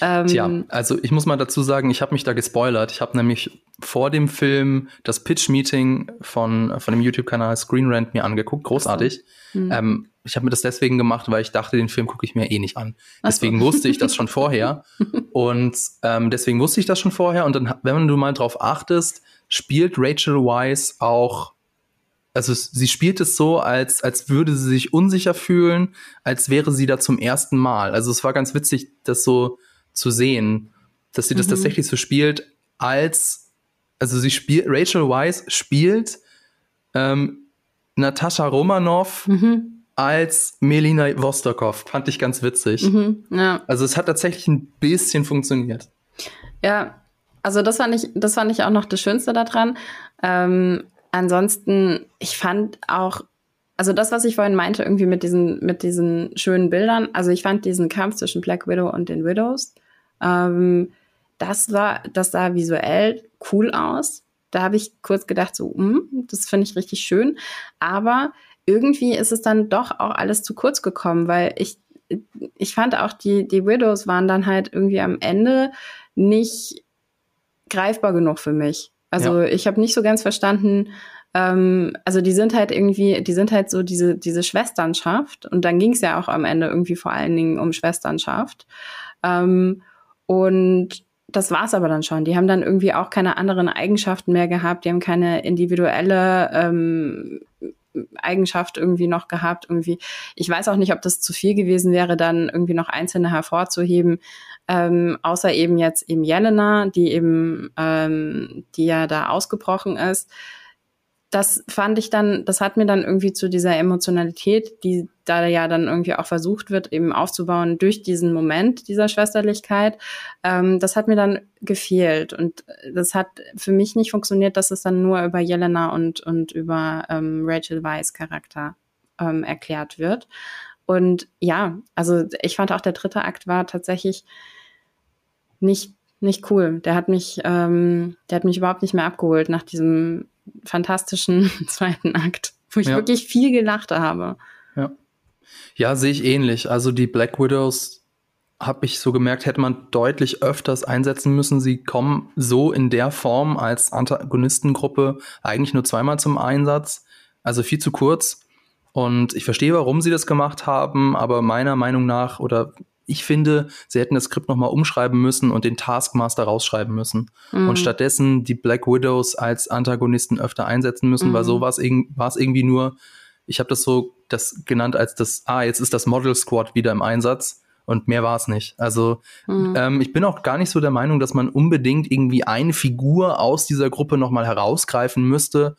Ähm, Tja, also ich muss mal dazu sagen, ich habe mich da gespoilert. Ich habe nämlich vor dem Film das Pitch-Meeting von, von dem YouTube-Kanal Screen Rant mir angeguckt. Großartig. So. Mhm. Ähm, ich habe mir das deswegen gemacht, weil ich dachte, den Film gucke ich mir eh nicht an. Deswegen so. wusste ich das schon vorher. [laughs] und ähm, deswegen wusste ich das schon vorher. Und dann, wenn du mal drauf achtest, spielt Rachel Weisz auch also sie spielt es so, als, als würde sie sich unsicher fühlen, als wäre sie da zum ersten Mal. Also es war ganz witzig, das so zu sehen, dass sie das mhm. tatsächlich so spielt, als, also sie spielt, Rachel Weisz spielt ähm, Natascha Romanov mhm. als Melina Vostokov. Fand ich ganz witzig. Mhm, ja. Also es hat tatsächlich ein bisschen funktioniert. Ja, also das fand ich, das fand ich auch noch das Schönste daran. Ähm, ansonsten, ich fand auch also das, was ich vorhin meinte, irgendwie mit diesen, mit diesen schönen Bildern, also ich fand diesen Kampf zwischen Black Widow und den Widows ähm, das war, das sah visuell cool aus. Da habe ich kurz gedacht, so, mm, das finde ich richtig schön. Aber irgendwie ist es dann doch auch alles zu kurz gekommen, weil ich, ich fand auch die, die Widows waren dann halt irgendwie am Ende nicht greifbar genug für mich. Also ja. ich habe nicht so ganz verstanden, ähm, also die sind halt irgendwie, die sind halt so diese, diese Schwesternschaft und dann ging es ja auch am Ende irgendwie vor allen Dingen um Schwesternschaft. Ähm, und das war's aber dann schon. Die haben dann irgendwie auch keine anderen Eigenschaften mehr gehabt. Die haben keine individuelle ähm, Eigenschaft irgendwie noch gehabt. Irgendwie, ich weiß auch nicht, ob das zu viel gewesen wäre, dann irgendwie noch einzelne hervorzuheben. Ähm, außer eben jetzt eben Jelena, die eben, ähm, die ja da ausgebrochen ist das fand ich dann, das hat mir dann irgendwie zu dieser Emotionalität, die da ja dann irgendwie auch versucht wird, eben aufzubauen durch diesen Moment dieser Schwesterlichkeit, ähm, das hat mir dann gefehlt. Und das hat für mich nicht funktioniert, dass es dann nur über Jelena und, und über ähm, Rachel Weiss Charakter ähm, erklärt wird. Und ja, also ich fand auch der dritte Akt war tatsächlich nicht nicht cool. Der hat mich, ähm, der hat mich überhaupt nicht mehr abgeholt nach diesem fantastischen [laughs] zweiten Akt, wo ich ja. wirklich viel gelacht habe. Ja. Ja, sehe ich ähnlich. Also die Black Widows habe ich so gemerkt, hätte man deutlich öfters einsetzen müssen. Sie kommen so in der Form als Antagonistengruppe eigentlich nur zweimal zum Einsatz. Also viel zu kurz. Und ich verstehe, warum sie das gemacht haben, aber meiner Meinung nach oder ich finde, sie hätten das Skript nochmal umschreiben müssen und den Taskmaster rausschreiben müssen. Mhm. Und stattdessen die Black Widows als Antagonisten öfter einsetzen müssen, mhm. weil so war es irgendwie nur, ich habe das so das genannt als das, ah, jetzt ist das Model Squad wieder im Einsatz und mehr war es nicht. Also mhm. ähm, ich bin auch gar nicht so der Meinung, dass man unbedingt irgendwie eine Figur aus dieser Gruppe nochmal herausgreifen müsste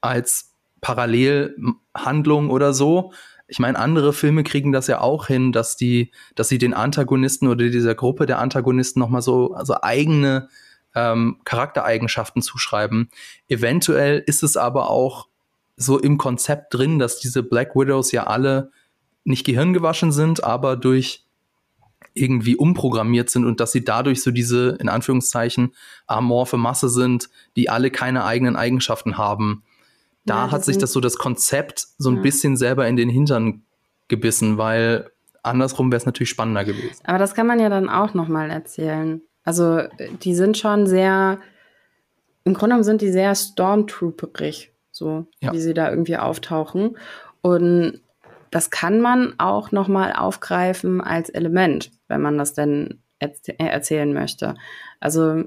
als Parallelhandlung oder so, ich meine, andere Filme kriegen das ja auch hin, dass die, dass sie den Antagonisten oder dieser Gruppe der Antagonisten nochmal so, also eigene ähm, Charaktereigenschaften zuschreiben. Eventuell ist es aber auch so im Konzept drin, dass diese Black Widows ja alle nicht gehirngewaschen sind, aber durch irgendwie umprogrammiert sind und dass sie dadurch so diese, in Anführungszeichen, amorphe Masse sind, die alle keine eigenen Eigenschaften haben da ja, hat sich das so das Konzept so ein ja. bisschen selber in den Hintern gebissen, weil andersrum wäre es natürlich spannender gewesen. Aber das kann man ja dann auch nochmal erzählen. Also die sind schon sehr, im Grunde genommen sind die sehr Stormtrooperig, so ja. wie sie da irgendwie auftauchen. Und das kann man auch nochmal aufgreifen als Element, wenn man das denn erzählen möchte. Also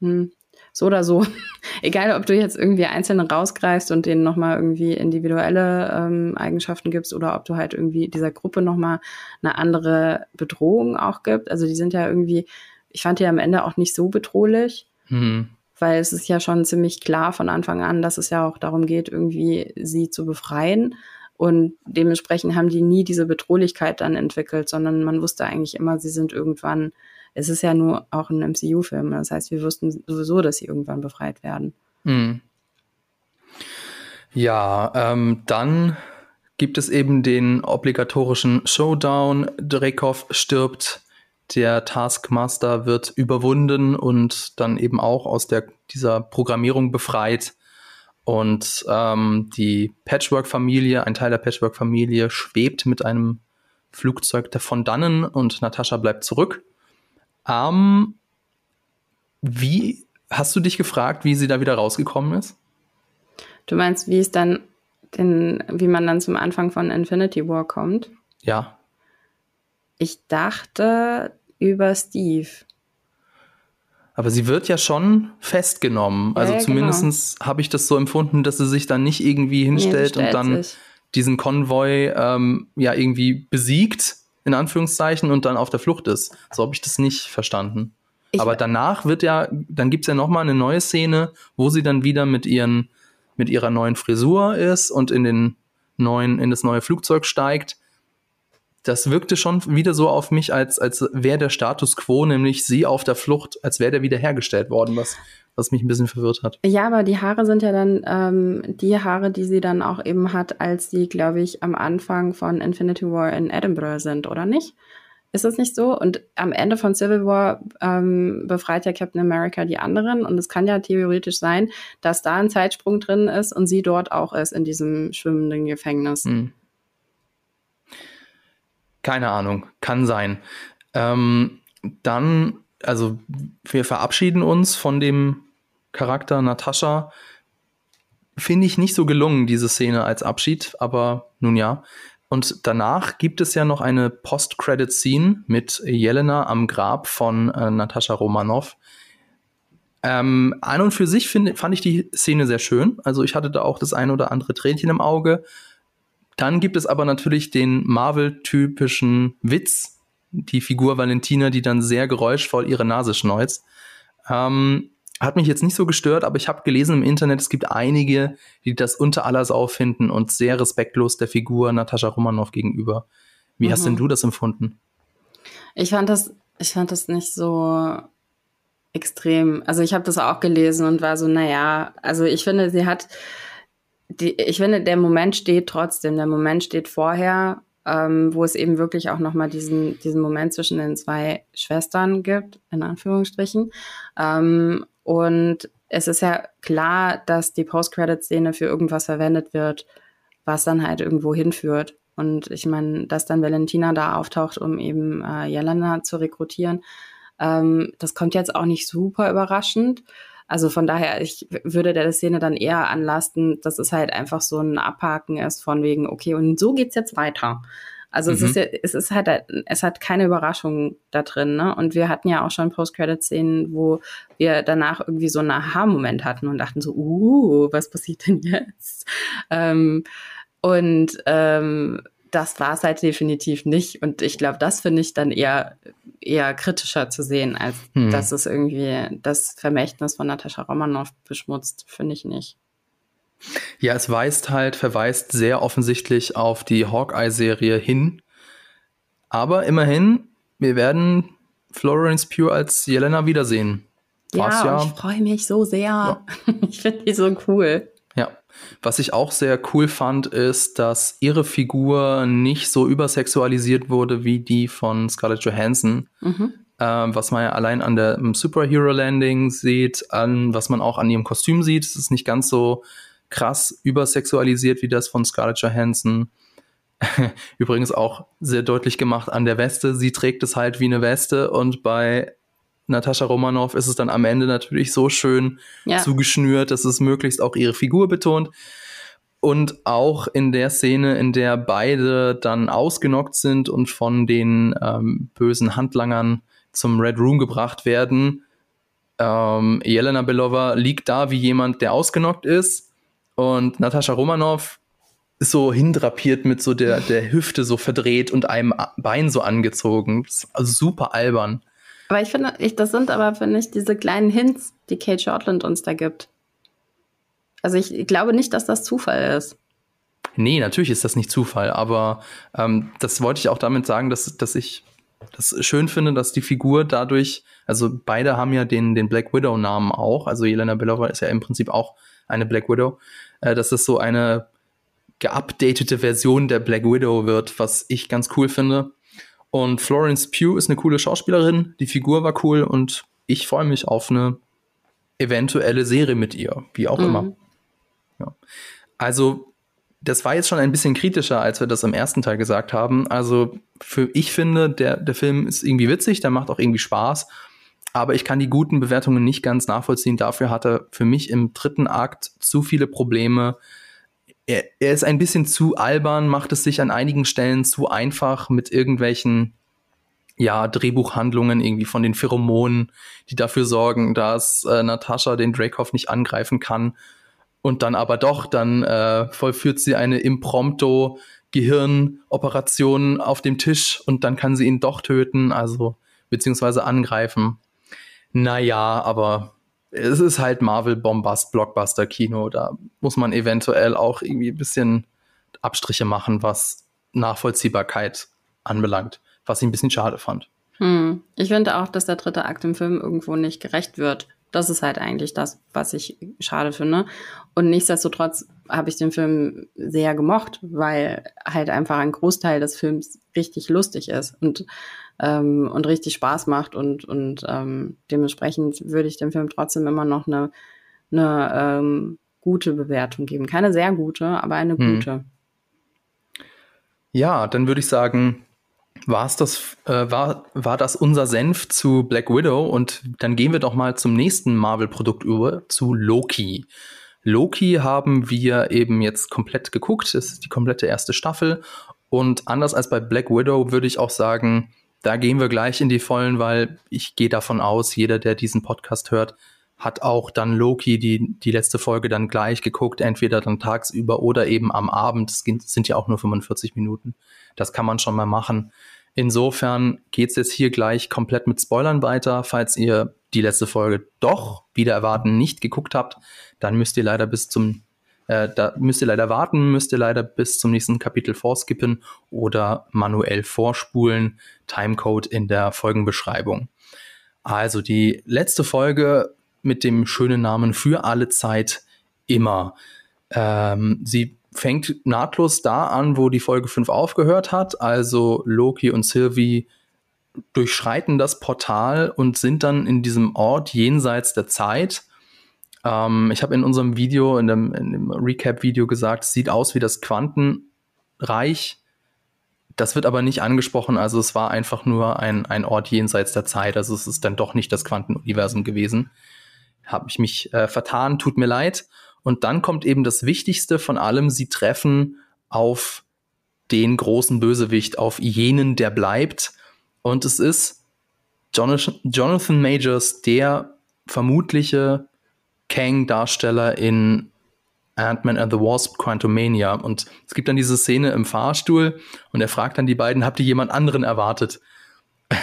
hm, so oder so, [laughs] egal ob du jetzt irgendwie einzelne rausgreifst und denen nochmal irgendwie individuelle ähm, Eigenschaften gibst oder ob du halt irgendwie dieser Gruppe nochmal eine andere Bedrohung auch gibt. Also die sind ja irgendwie, ich fand die am Ende auch nicht so bedrohlich. Mhm. Weil es ist ja schon ziemlich klar von Anfang an, dass es ja auch darum geht, irgendwie sie zu befreien. Und dementsprechend haben die nie diese Bedrohlichkeit dann entwickelt, sondern man wusste eigentlich immer, sie sind irgendwann es ist ja nur auch ein MCU-Film. Das heißt, wir wussten sowieso, dass sie irgendwann befreit werden. Mhm. Ja, ähm, dann gibt es eben den obligatorischen Showdown. Dreykov stirbt, der Taskmaster wird überwunden und dann eben auch aus der, dieser Programmierung befreit. Und ähm, die Patchwork-Familie, ein Teil der Patchwork-Familie, schwebt mit einem Flugzeug davon dannen und Natascha bleibt zurück. Ähm, wie hast du dich gefragt, wie sie da wieder rausgekommen ist? Du meinst, wie es dann, den, wie man dann zum Anfang von Infinity War kommt? Ja. Ich dachte über Steve. Aber sie wird ja schon festgenommen. Also ja, ja, zumindest genau. habe ich das so empfunden, dass sie sich dann nicht irgendwie hinstellt nee, und dann sich. diesen Konvoi ähm, ja irgendwie besiegt in Anführungszeichen, und dann auf der Flucht ist. So habe ich das nicht verstanden. Ich Aber danach wird ja, dann gibt es ja nochmal eine neue Szene, wo sie dann wieder mit ihren, mit ihrer neuen Frisur ist und in den neuen, in das neue Flugzeug steigt. Das wirkte schon wieder so auf mich, als, als wäre der Status quo, nämlich sie auf der Flucht, als wäre der wiederhergestellt worden, was was mich ein bisschen verwirrt hat. Ja, aber die Haare sind ja dann ähm, die Haare, die sie dann auch eben hat, als sie, glaube ich, am Anfang von Infinity War in Edinburgh sind, oder nicht? Ist das nicht so? Und am Ende von Civil War ähm, befreit ja Captain America die anderen. Und es kann ja theoretisch sein, dass da ein Zeitsprung drin ist und sie dort auch ist in diesem schwimmenden Gefängnis. Hm. Keine Ahnung, kann sein. Ähm, dann, also wir verabschieden uns von dem Charakter Natascha finde ich nicht so gelungen, diese Szene als Abschied, aber nun ja. Und danach gibt es ja noch eine Post-Credit-Scene mit Jelena am Grab von äh, Natascha Romanov. Ähm, an und für sich find, fand ich die Szene sehr schön. Also ich hatte da auch das ein oder andere Tränchen im Auge. Dann gibt es aber natürlich den Marvel-typischen Witz, die Figur Valentina, die dann sehr geräuschvoll ihre Nase schneuzt. Ähm, hat mich jetzt nicht so gestört, aber ich habe gelesen im Internet, es gibt einige, die das unter aller Sau finden und sehr respektlos der Figur Natascha Romanoff gegenüber. Wie mhm. hast denn mhm. du das empfunden? Ich fand das, ich fand das nicht so extrem. Also ich habe das auch gelesen und war so, naja, also ich finde, sie hat, die, ich finde, der Moment steht trotzdem. Der Moment steht vorher, ähm, wo es eben wirklich auch nochmal diesen, diesen Moment zwischen den zwei Schwestern gibt, in Anführungsstrichen. Ähm, und es ist ja klar, dass die Post-Credit-Szene für irgendwas verwendet wird, was dann halt irgendwo hinführt. Und ich meine, dass dann Valentina da auftaucht, um eben äh, Jelena zu rekrutieren, ähm, das kommt jetzt auch nicht super überraschend. Also von daher, ich würde der Szene dann eher anlasten, dass es halt einfach so ein Abhaken ist von wegen, okay, und so geht's jetzt weiter. Also mhm. es ist ja, es ist halt, es hat keine Überraschung da drin, ne? Und wir hatten ja auch schon Post-Credit-Szenen, wo wir danach irgendwie so einen Aha-Moment hatten und dachten so, uh, was passiert denn jetzt? Ähm, und ähm, das war es halt definitiv nicht. Und ich glaube, das finde ich dann eher, eher kritischer zu sehen, als hm. dass es irgendwie das Vermächtnis von Natascha Romanoff beschmutzt, finde ich nicht. Ja, es weist halt, verweist sehr offensichtlich auf die Hawkeye-Serie hin. Aber immerhin, wir werden Florence Pugh als Jelena wiedersehen. Ja, ja ich freue mich so sehr. Ja. [laughs] Ich finde die so cool. Ja, was ich auch sehr cool fand, ist, dass ihre Figur nicht so übersexualisiert wurde wie die von Scarlett Johansson. Mhm. Ähm, was man ja allein an der Superhero Landing sieht, an was man auch an ihrem Kostüm sieht. Es ist nicht ganz so krass übersexualisiert wie das von Scarlett Johansson. [laughs] Übrigens auch sehr deutlich gemacht an der Weste. Sie trägt es halt wie eine Weste und bei Natascha Romanoff ist es dann am Ende natürlich so schön ja. zugeschnürt, dass es möglichst auch ihre Figur betont. Und auch in der Szene, in der beide dann ausgenockt sind und von den ähm, bösen Handlangern zum Red Room gebracht werden, ähm, Jelena Belova liegt da wie jemand, der ausgenockt ist. Und Natascha Romanoff ist so hindrapiert mit so der, der Hüfte so verdreht und einem Bein so angezogen. Also super albern. Aber ich finde, ich, das sind aber, finde ich, diese kleinen Hints, die Kate Shortland uns da gibt. Also ich, ich glaube nicht, dass das Zufall ist. Nee, natürlich ist das nicht Zufall, aber ähm, das wollte ich auch damit sagen, dass, dass ich das schön finde, dass die Figur dadurch, also beide haben ja den, den Black Widow-Namen auch, also Jelena Belova ist ja im Prinzip auch eine Black Widow, äh, dass es so eine geupdatete Version der Black Widow wird, was ich ganz cool finde. Und Florence Pugh ist eine coole Schauspielerin, die Figur war cool und ich freue mich auf eine eventuelle Serie mit ihr, wie auch mhm. immer. Ja. Also, das war jetzt schon ein bisschen kritischer, als wir das im ersten Teil gesagt haben. Also, für ich finde, der, der Film ist irgendwie witzig, der macht auch irgendwie Spaß, aber ich kann die guten Bewertungen nicht ganz nachvollziehen. Dafür hat er für mich im dritten Akt zu viele Probleme er, er ist ein bisschen zu albern, macht es sich an einigen Stellen zu einfach mit irgendwelchen ja, Drehbuchhandlungen irgendwie von den Pheromonen, die dafür sorgen, dass äh, Natascha den Dracov nicht angreifen kann. Und dann aber doch, dann äh, vollführt sie eine Imprompto Gehirnoperation auf dem Tisch und dann kann sie ihn doch töten, also beziehungsweise angreifen. Naja, aber es ist halt Marvel Bombast Blockbuster Kino. Da muss man eventuell auch irgendwie ein bisschen Abstriche machen, was Nachvollziehbarkeit anbelangt, was ich ein bisschen schade fand. Hm. Ich finde auch, dass der dritte Akt im Film irgendwo nicht gerecht wird. Das ist halt eigentlich das, was ich schade finde. Und nichtsdestotrotz habe ich den Film sehr gemocht, weil halt einfach ein Großteil des Films richtig lustig ist. Und ähm, und richtig Spaß macht und, und ähm, dementsprechend würde ich dem Film trotzdem immer noch eine, eine ähm, gute Bewertung geben. Keine sehr gute, aber eine hm. gute. Ja, dann würde ich sagen, war's das, äh, war, war das unser Senf zu Black Widow und dann gehen wir doch mal zum nächsten Marvel-Produkt über, zu Loki. Loki haben wir eben jetzt komplett geguckt, das ist die komplette erste Staffel und anders als bei Black Widow würde ich auch sagen, da gehen wir gleich in die Vollen, weil ich gehe davon aus, jeder, der diesen Podcast hört, hat auch dann Loki die, die letzte Folge dann gleich geguckt, entweder dann tagsüber oder eben am Abend. Es sind ja auch nur 45 Minuten. Das kann man schon mal machen. Insofern geht's jetzt hier gleich komplett mit Spoilern weiter. Falls ihr die letzte Folge doch wieder erwarten nicht geguckt habt, dann müsst ihr leider bis zum äh, da müsst ihr leider warten, müsst ihr leider bis zum nächsten Kapitel vorskippen oder manuell vorspulen. Timecode in der Folgenbeschreibung. Also die letzte Folge mit dem schönen Namen für alle Zeit immer. Ähm, sie fängt nahtlos da an, wo die Folge 5 aufgehört hat. Also Loki und Sylvie durchschreiten das Portal und sind dann in diesem Ort jenseits der Zeit. Ähm, ich habe in unserem Video, in dem, dem Recap-Video gesagt, es sieht aus wie das Quantenreich. Das wird aber nicht angesprochen, also es war einfach nur ein, ein Ort jenseits der Zeit. Also es ist dann doch nicht das Quantenuniversum gewesen. Habe ich mich äh, vertan, tut mir leid. Und dann kommt eben das Wichtigste von allem, sie treffen auf den großen Bösewicht, auf jenen, der bleibt. Und es ist Jonathan Majors, der vermutliche Kang-Darsteller in Ant-Man and the Wasp Quantumania. Und es gibt dann diese Szene im Fahrstuhl und er fragt dann die beiden, habt ihr jemand anderen erwartet? [laughs]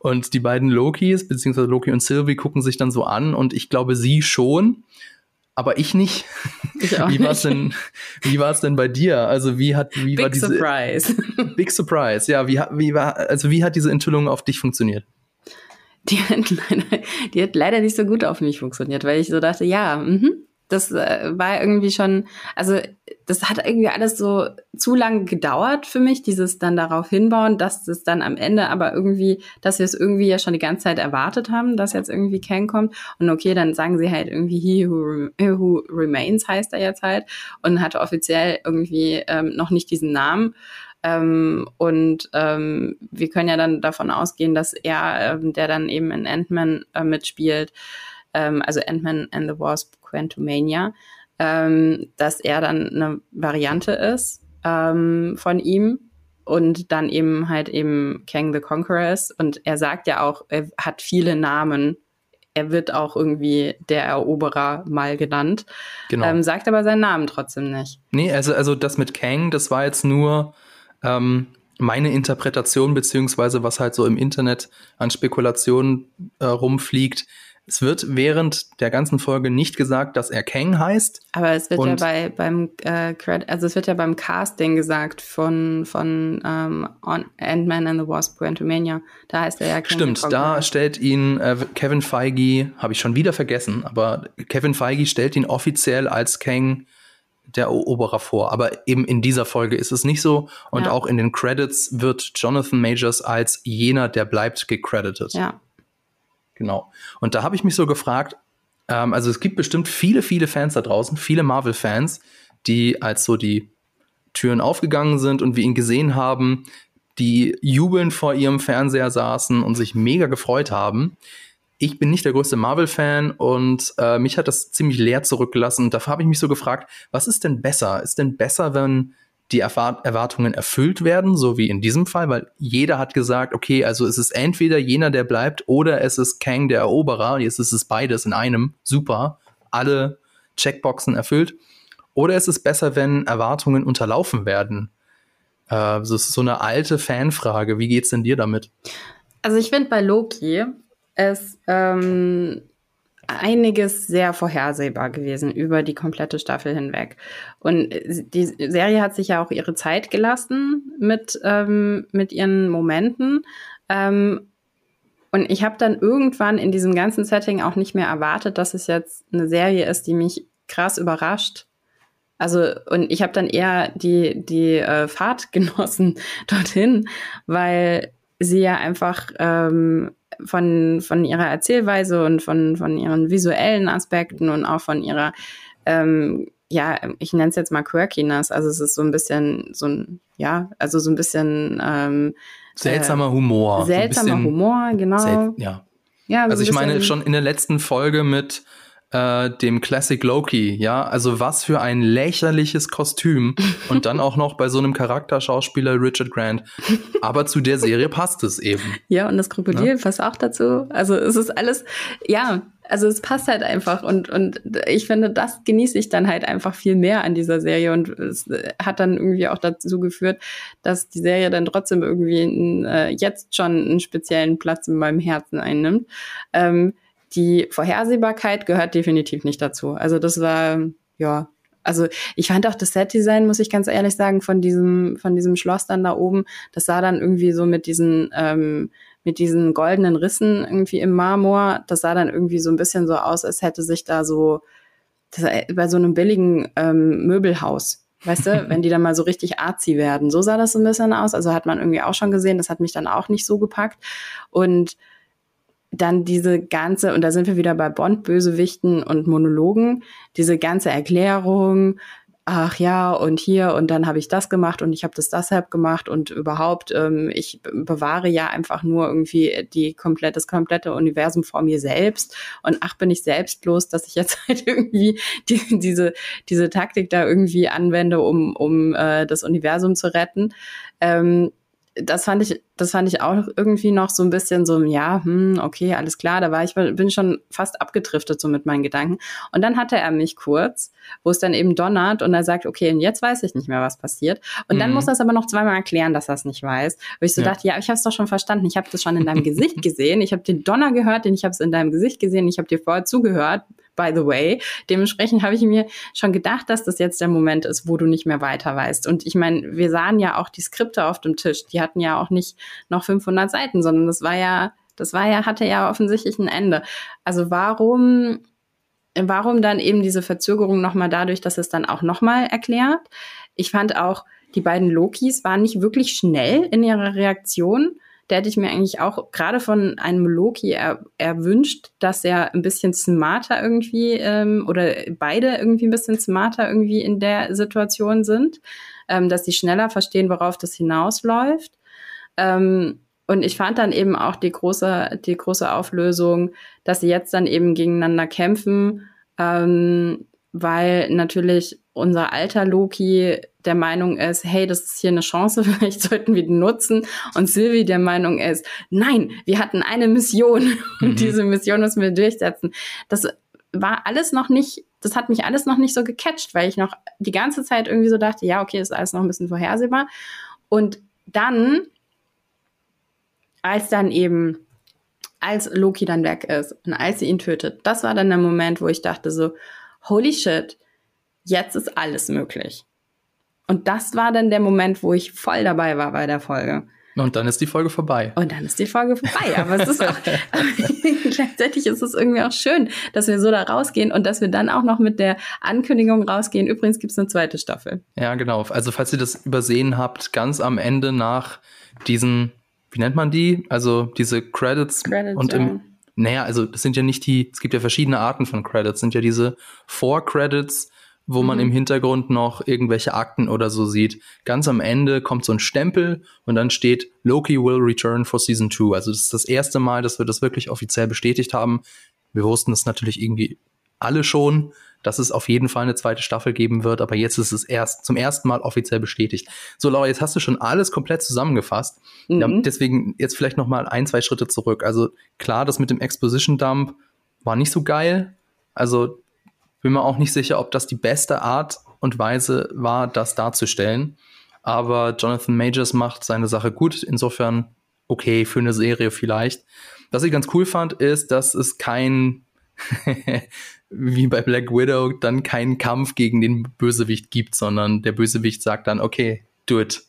und die beiden Lokis, beziehungsweise Loki und Sylvie, gucken sich dann so an und ich glaube, sie schon, aber ich nicht. [laughs] Ich wie war es denn, wie war es denn bei dir? Also wie hat, wie Big war diese Surprise. Big Surprise, ja. Wie, wie war, also wie hat diese Enthüllung auf dich funktioniert? Die hat, leider, die hat leider nicht so gut auf mich funktioniert, weil ich so dachte, ja, mhm, das äh, war irgendwie schon, also das hat irgendwie alles so zu lange gedauert für mich, dieses dann darauf hinbauen, dass es dann am Ende aber irgendwie, dass wir es irgendwie ja schon die ganze Zeit erwartet haben, dass jetzt irgendwie Kang kommt. Und okay, dann sagen sie halt irgendwie He Who, who Remains heißt er jetzt halt und hatte offiziell irgendwie ähm, noch nicht diesen Namen. Ähm, und ähm, wir können ja dann davon ausgehen, dass er, ähm, der dann eben in Ant-Man äh, mitspielt, ähm, also Ant-Man and the Wasp Quantumania, ähm, dass er dann eine Variante ist ähm, von ihm und dann eben halt eben Kang the Conqueror ist. Und er sagt ja auch, er hat viele Namen. Er wird auch irgendwie der Eroberer mal genannt. Genau. Ähm, sagt aber seinen Namen trotzdem nicht. Nee, also, also das mit Kang, das war jetzt nur ähm, meine Interpretation, beziehungsweise was halt so im Internet an Spekulationen äh, rumfliegt. Es wird während der ganzen Folge nicht gesagt, dass er Kang heißt. Aber es wird ja bei, beim äh, also es wird ja beim Casting gesagt von, von ähm, Ant-Man and the Wasp Quantumania. Da heißt er ja Kang. Stimmt, da stellt ihn äh, Kevin Feige, habe ich schon wieder vergessen, aber Kevin Feige stellt ihn offiziell als Kang der Eroberer vor. Aber eben in dieser Folge ist es nicht so. Und ja. auch in den Credits wird Jonathan Majors als jener, der bleibt, gecredited. Ja. Genau. Und da habe ich mich so gefragt, ähm, also es gibt bestimmt viele, viele Fans da draußen, viele Marvel-Fans, die als so die Türen aufgegangen sind und wir ihn gesehen haben, die jubelnd vor ihrem Fernseher saßen und sich mega gefreut haben. Ich bin nicht der größte Marvel-Fan und äh, mich hat das ziemlich leer zurückgelassen. Und dafür habe ich mich so gefragt, was ist denn besser? Ist denn besser, wenn die Erwartungen erfüllt werden, so wie in diesem Fall, weil jeder hat gesagt, okay, also es ist entweder jener, der bleibt, oder es ist Kang, der Eroberer. Jetzt ist es beides in einem. Super. Alle Checkboxen erfüllt. Oder es ist besser, wenn Erwartungen unterlaufen werden. Äh, das ist so eine alte Fanfrage. Wie geht's denn dir damit? Also ich finde bei Loki es ähm, einiges sehr vorhersehbar gewesen über die komplette Staffel hinweg. Und die Serie hat sich ja auch ihre Zeit gelassen mit, ähm, mit ihren Momenten. Ähm, und ich habe dann irgendwann in diesem ganzen Setting auch nicht mehr erwartet, dass es jetzt eine Serie ist, die mich krass überrascht. Also, und ich habe dann eher die, die äh, Fahrt [laughs] genossen dorthin, weil sie ja einfach ähm, von, von ihrer Erzählweise und von, von ihren visuellen Aspekten und auch von ihrer, ähm, ja, ich nenne es jetzt mal Quirkiness. Also es ist so ein bisschen, so ein, ja, also so ein bisschen ähm, seltsamer Humor. Seltsamer so Humor, genau. Sel ja. ja so also ich meine schon in der letzten Folge mit äh, dem Classic Loki, ja, also was für ein lächerliches Kostüm [laughs] und dann auch noch bei so einem Charakterschauspieler Richard Grant. Aber zu der Serie passt es eben. Ja, und das Krokodil ja? passt auch dazu. Also es ist alles, ja, also es passt halt einfach und, und ich finde, das genieße ich dann halt einfach viel mehr an dieser Serie und es hat dann irgendwie auch dazu geführt, dass die Serie dann trotzdem irgendwie in, äh, jetzt schon einen speziellen Platz in meinem Herzen einnimmt. Ähm, die Vorhersehbarkeit gehört definitiv nicht dazu. Also das war, ja, also ich fand auch das Set-Design, muss ich ganz ehrlich sagen, von diesem, von diesem Schloss dann da oben, das sah dann irgendwie so mit diesen, ähm, mit diesen goldenen Rissen irgendwie im Marmor, das sah dann irgendwie so ein bisschen so aus, als hätte sich da so, das, bei so einem billigen ähm, Möbelhaus Weißt du, [laughs] wenn die dann mal so richtig arzi werden. So sah das so ein bisschen aus. Also hat man irgendwie auch schon gesehen. Das hat mich dann auch nicht so gepackt. Und dann diese ganze, und da sind wir wieder bei Bond-Bösewichten und Monologen, diese ganze Erklärung, ach ja, und hier, und dann habe ich das gemacht und ich habe das deshalb gemacht und überhaupt, ähm, ich bewahre ja einfach nur irgendwie die komplette, das komplette Universum vor mir selbst und ach, bin ich selbstlos, dass ich jetzt [laughs] halt irgendwie die, diese, diese Taktik da irgendwie anwende, um, um äh, das Universum zu retten. Ähm, das fand ich, das fand ich auch irgendwie noch so ein bisschen so, ja, hm, okay, alles klar, da war ich, bin schon fast abgedriftet so mit meinen Gedanken. Und dann hatte er mich kurz, wo es dann eben donnert und er sagt, okay, und jetzt weiß ich nicht mehr, was passiert. Und dann mhm. muss er es aber noch zweimal erklären, dass er es nicht weiß. Wo ich so ja. dachte, ja, ich habe es doch schon verstanden, ich habe das schon in deinem Gesicht gesehen, ich habe den Donner gehört, den ich habe es in deinem Gesicht gesehen, ich habe dir vorher zugehört, by the way. Dementsprechend habe ich mir schon gedacht, dass das jetzt der Moment ist, wo du nicht mehr weiter weißt. Und ich meine, wir sahen ja auch die Skripte auf dem Tisch. Die hatten ja auch nicht noch 500 Seiten, sondern das war ja, das war ja, hatte ja offensichtlich ein Ende. Also warum warum dann eben diese Verzögerung nochmal dadurch, dass es dann auch nochmal erklärt. Ich fand auch, die beiden Lokis waren nicht wirklich schnell in ihrer Reaktion. Da hätte ich mir eigentlich auch gerade von einem Loki er, erwünscht, dass er ein bisschen smarter irgendwie ähm, oder beide irgendwie ein bisschen smarter irgendwie in der Situation sind, ähm, dass sie schneller verstehen, worauf das hinausläuft. Ähm, und ich fand dann eben auch die große, die große Auflösung, dass sie jetzt dann eben gegeneinander kämpfen, ähm, weil natürlich unser alter Loki der Meinung ist, hey, das ist hier eine Chance, [laughs] vielleicht sollten wir die nutzen. Und Sylvie der Meinung ist, nein, wir hatten eine Mission [laughs] mhm. und diese Mission müssen wir durchsetzen. Das war alles noch nicht, das hat mich alles noch nicht so gecatcht, weil ich noch die ganze Zeit irgendwie so dachte, ja, okay, ist alles noch ein bisschen vorhersehbar. Und dann, als dann eben, als Loki dann weg ist und als sie ihn tötet, das war dann der Moment, wo ich dachte so, holy shit, jetzt ist alles möglich. Und das war dann der Moment, wo ich voll dabei war bei der Folge. Und dann ist die Folge vorbei. Und dann ist die Folge vorbei. Aber es ist auch, [laughs] gleichzeitig ist es irgendwie auch schön, dass wir so da rausgehen und dass wir dann auch noch mit der Ankündigung rausgehen. Übrigens gibt es eine zweite Staffel. Ja, genau. Also falls ihr das übersehen habt, ganz am Ende nach diesen, wie nennt man die? Also diese Credits, Credits und im, ja. naja, also das sind ja nicht die, es gibt ja verschiedene Arten von Credits, sind ja diese Four-Credits, wo mhm. man im Hintergrund noch irgendwelche Akten oder so sieht. Ganz am Ende kommt so ein Stempel und dann steht Loki will return for Season 2. Also das ist das erste Mal, dass wir das wirklich offiziell bestätigt haben. Wir wussten es natürlich irgendwie alle schon, dass es auf jeden Fall eine zweite Staffel geben wird, aber jetzt ist es erst zum ersten Mal offiziell bestätigt. So, Laura, jetzt hast du schon alles komplett zusammengefasst. Mhm. Ja, deswegen jetzt vielleicht noch mal ein, zwei Schritte zurück. Also klar, das mit dem Exposition Dump war nicht so geil. Also bin mir auch nicht sicher, ob das die beste Art und Weise war, das darzustellen. Aber Jonathan Majors macht seine Sache gut. Insofern okay für eine Serie vielleicht. Was ich ganz cool fand, ist, dass es kein, [laughs] wie bei Black Widow, dann keinen Kampf gegen den Bösewicht gibt, sondern der Bösewicht sagt dann, okay, do it.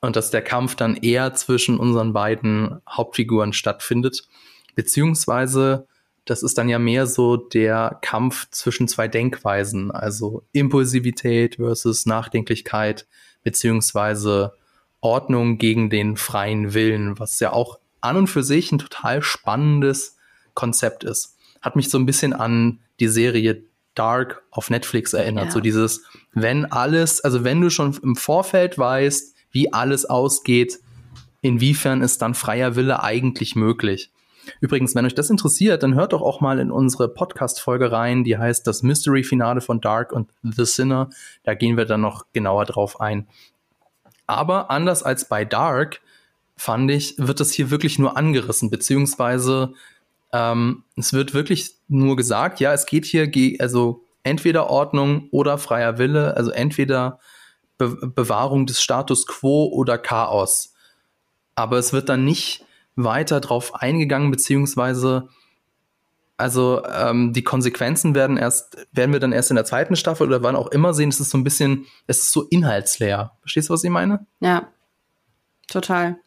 Und dass der Kampf dann eher zwischen unseren beiden Hauptfiguren stattfindet. Beziehungsweise das ist dann ja mehr so der Kampf zwischen zwei Denkweisen, also Impulsivität versus Nachdenklichkeit, beziehungsweise Ordnung gegen den freien Willen, was ja auch an und für sich ein total spannendes Konzept ist. Hat mich so ein bisschen an die Serie Dark auf Netflix erinnert. Ja. So dieses, wenn alles, also wenn du schon im Vorfeld weißt, wie alles ausgeht, inwiefern ist dann freier Wille eigentlich möglich? Übrigens, wenn euch das interessiert, dann hört doch auch mal in unsere Podcast-Folge rein, die heißt das Mystery-Finale von Dark und The Sinner. Da gehen wir dann noch genauer drauf ein. Aber anders als bei Dark, fand ich, wird das hier wirklich nur angerissen, beziehungsweise ähm, es wird wirklich nur gesagt, ja, es geht hier, also entweder Ordnung oder freier Wille, also entweder Be Bewahrung des Status quo oder Chaos. Aber es wird dann nicht weiter drauf eingegangen, beziehungsweise also ähm, die Konsequenzen werden erst, werden wir dann erst in der zweiten Staffel oder wann auch immer sehen. Es ist so ein bisschen, es ist so inhaltsleer. Verstehst du, was ich meine? Ja, total.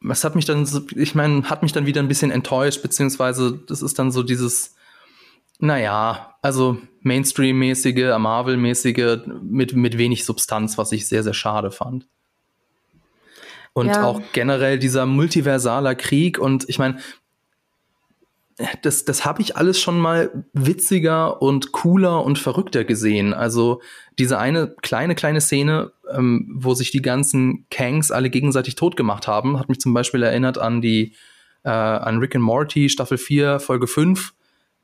Was hat mich dann, ich meine, hat mich dann wieder ein bisschen enttäuscht, beziehungsweise das ist dann so dieses, naja, also Mainstream-mäßige, Marvel-mäßige, mit, mit wenig Substanz, was ich sehr, sehr schade fand. Und ja. auch generell dieser multiversaler Krieg und ich meine, das, das habe ich alles schon mal witziger und cooler und verrückter gesehen. Also diese eine kleine, kleine Szene, ähm, wo sich die ganzen Kangs alle gegenseitig tot gemacht haben, hat mich zum Beispiel erinnert an die, äh, an Rick and Morty Staffel 4, Folge 5.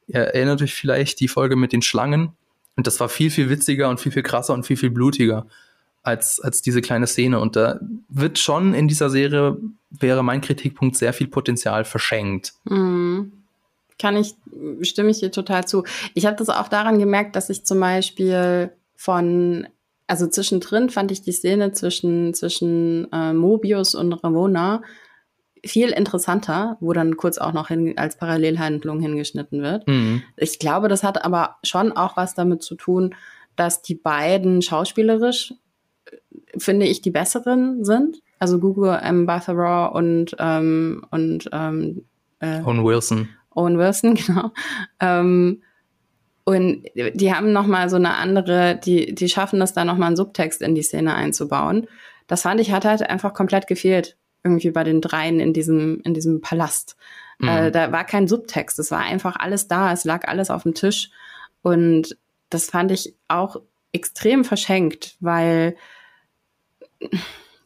Ihr erinnert euch vielleicht die Folge mit den Schlangen. Und das war viel, viel witziger und viel, viel krasser und viel, viel blutiger als, als diese kleine Szene. Und da wird schon in dieser Serie, wäre mein Kritikpunkt, sehr viel Potenzial verschenkt. Mhm. Kann ich, stimme ich dir total zu. Ich habe das auch daran gemerkt, dass ich zum Beispiel von, also zwischendrin fand ich die Szene zwischen, zwischen äh, Mobius und Ramona viel interessanter, wo dann kurz auch noch hin, als Parallelhandlung hingeschnitten wird. Mhm. Ich glaube, das hat aber schon auch was damit zu tun, dass die beiden schauspielerisch finde ich, die besseren sind. Also Google M. Barbara und, ähm, und ähm, äh, Owen Wilson. Owen Wilson, [laughs] genau. Ähm, Und die haben nochmal so eine andere, die, die schaffen es da nochmal einen Subtext in die Szene einzubauen. Das fand ich, hat halt einfach komplett gefehlt. Irgendwie bei den dreien in diesem, in diesem Palast. Mhm. Äh, da war kein Subtext. Es war einfach alles da. Es lag alles auf dem Tisch. Und das fand ich auch extrem verschenkt, weil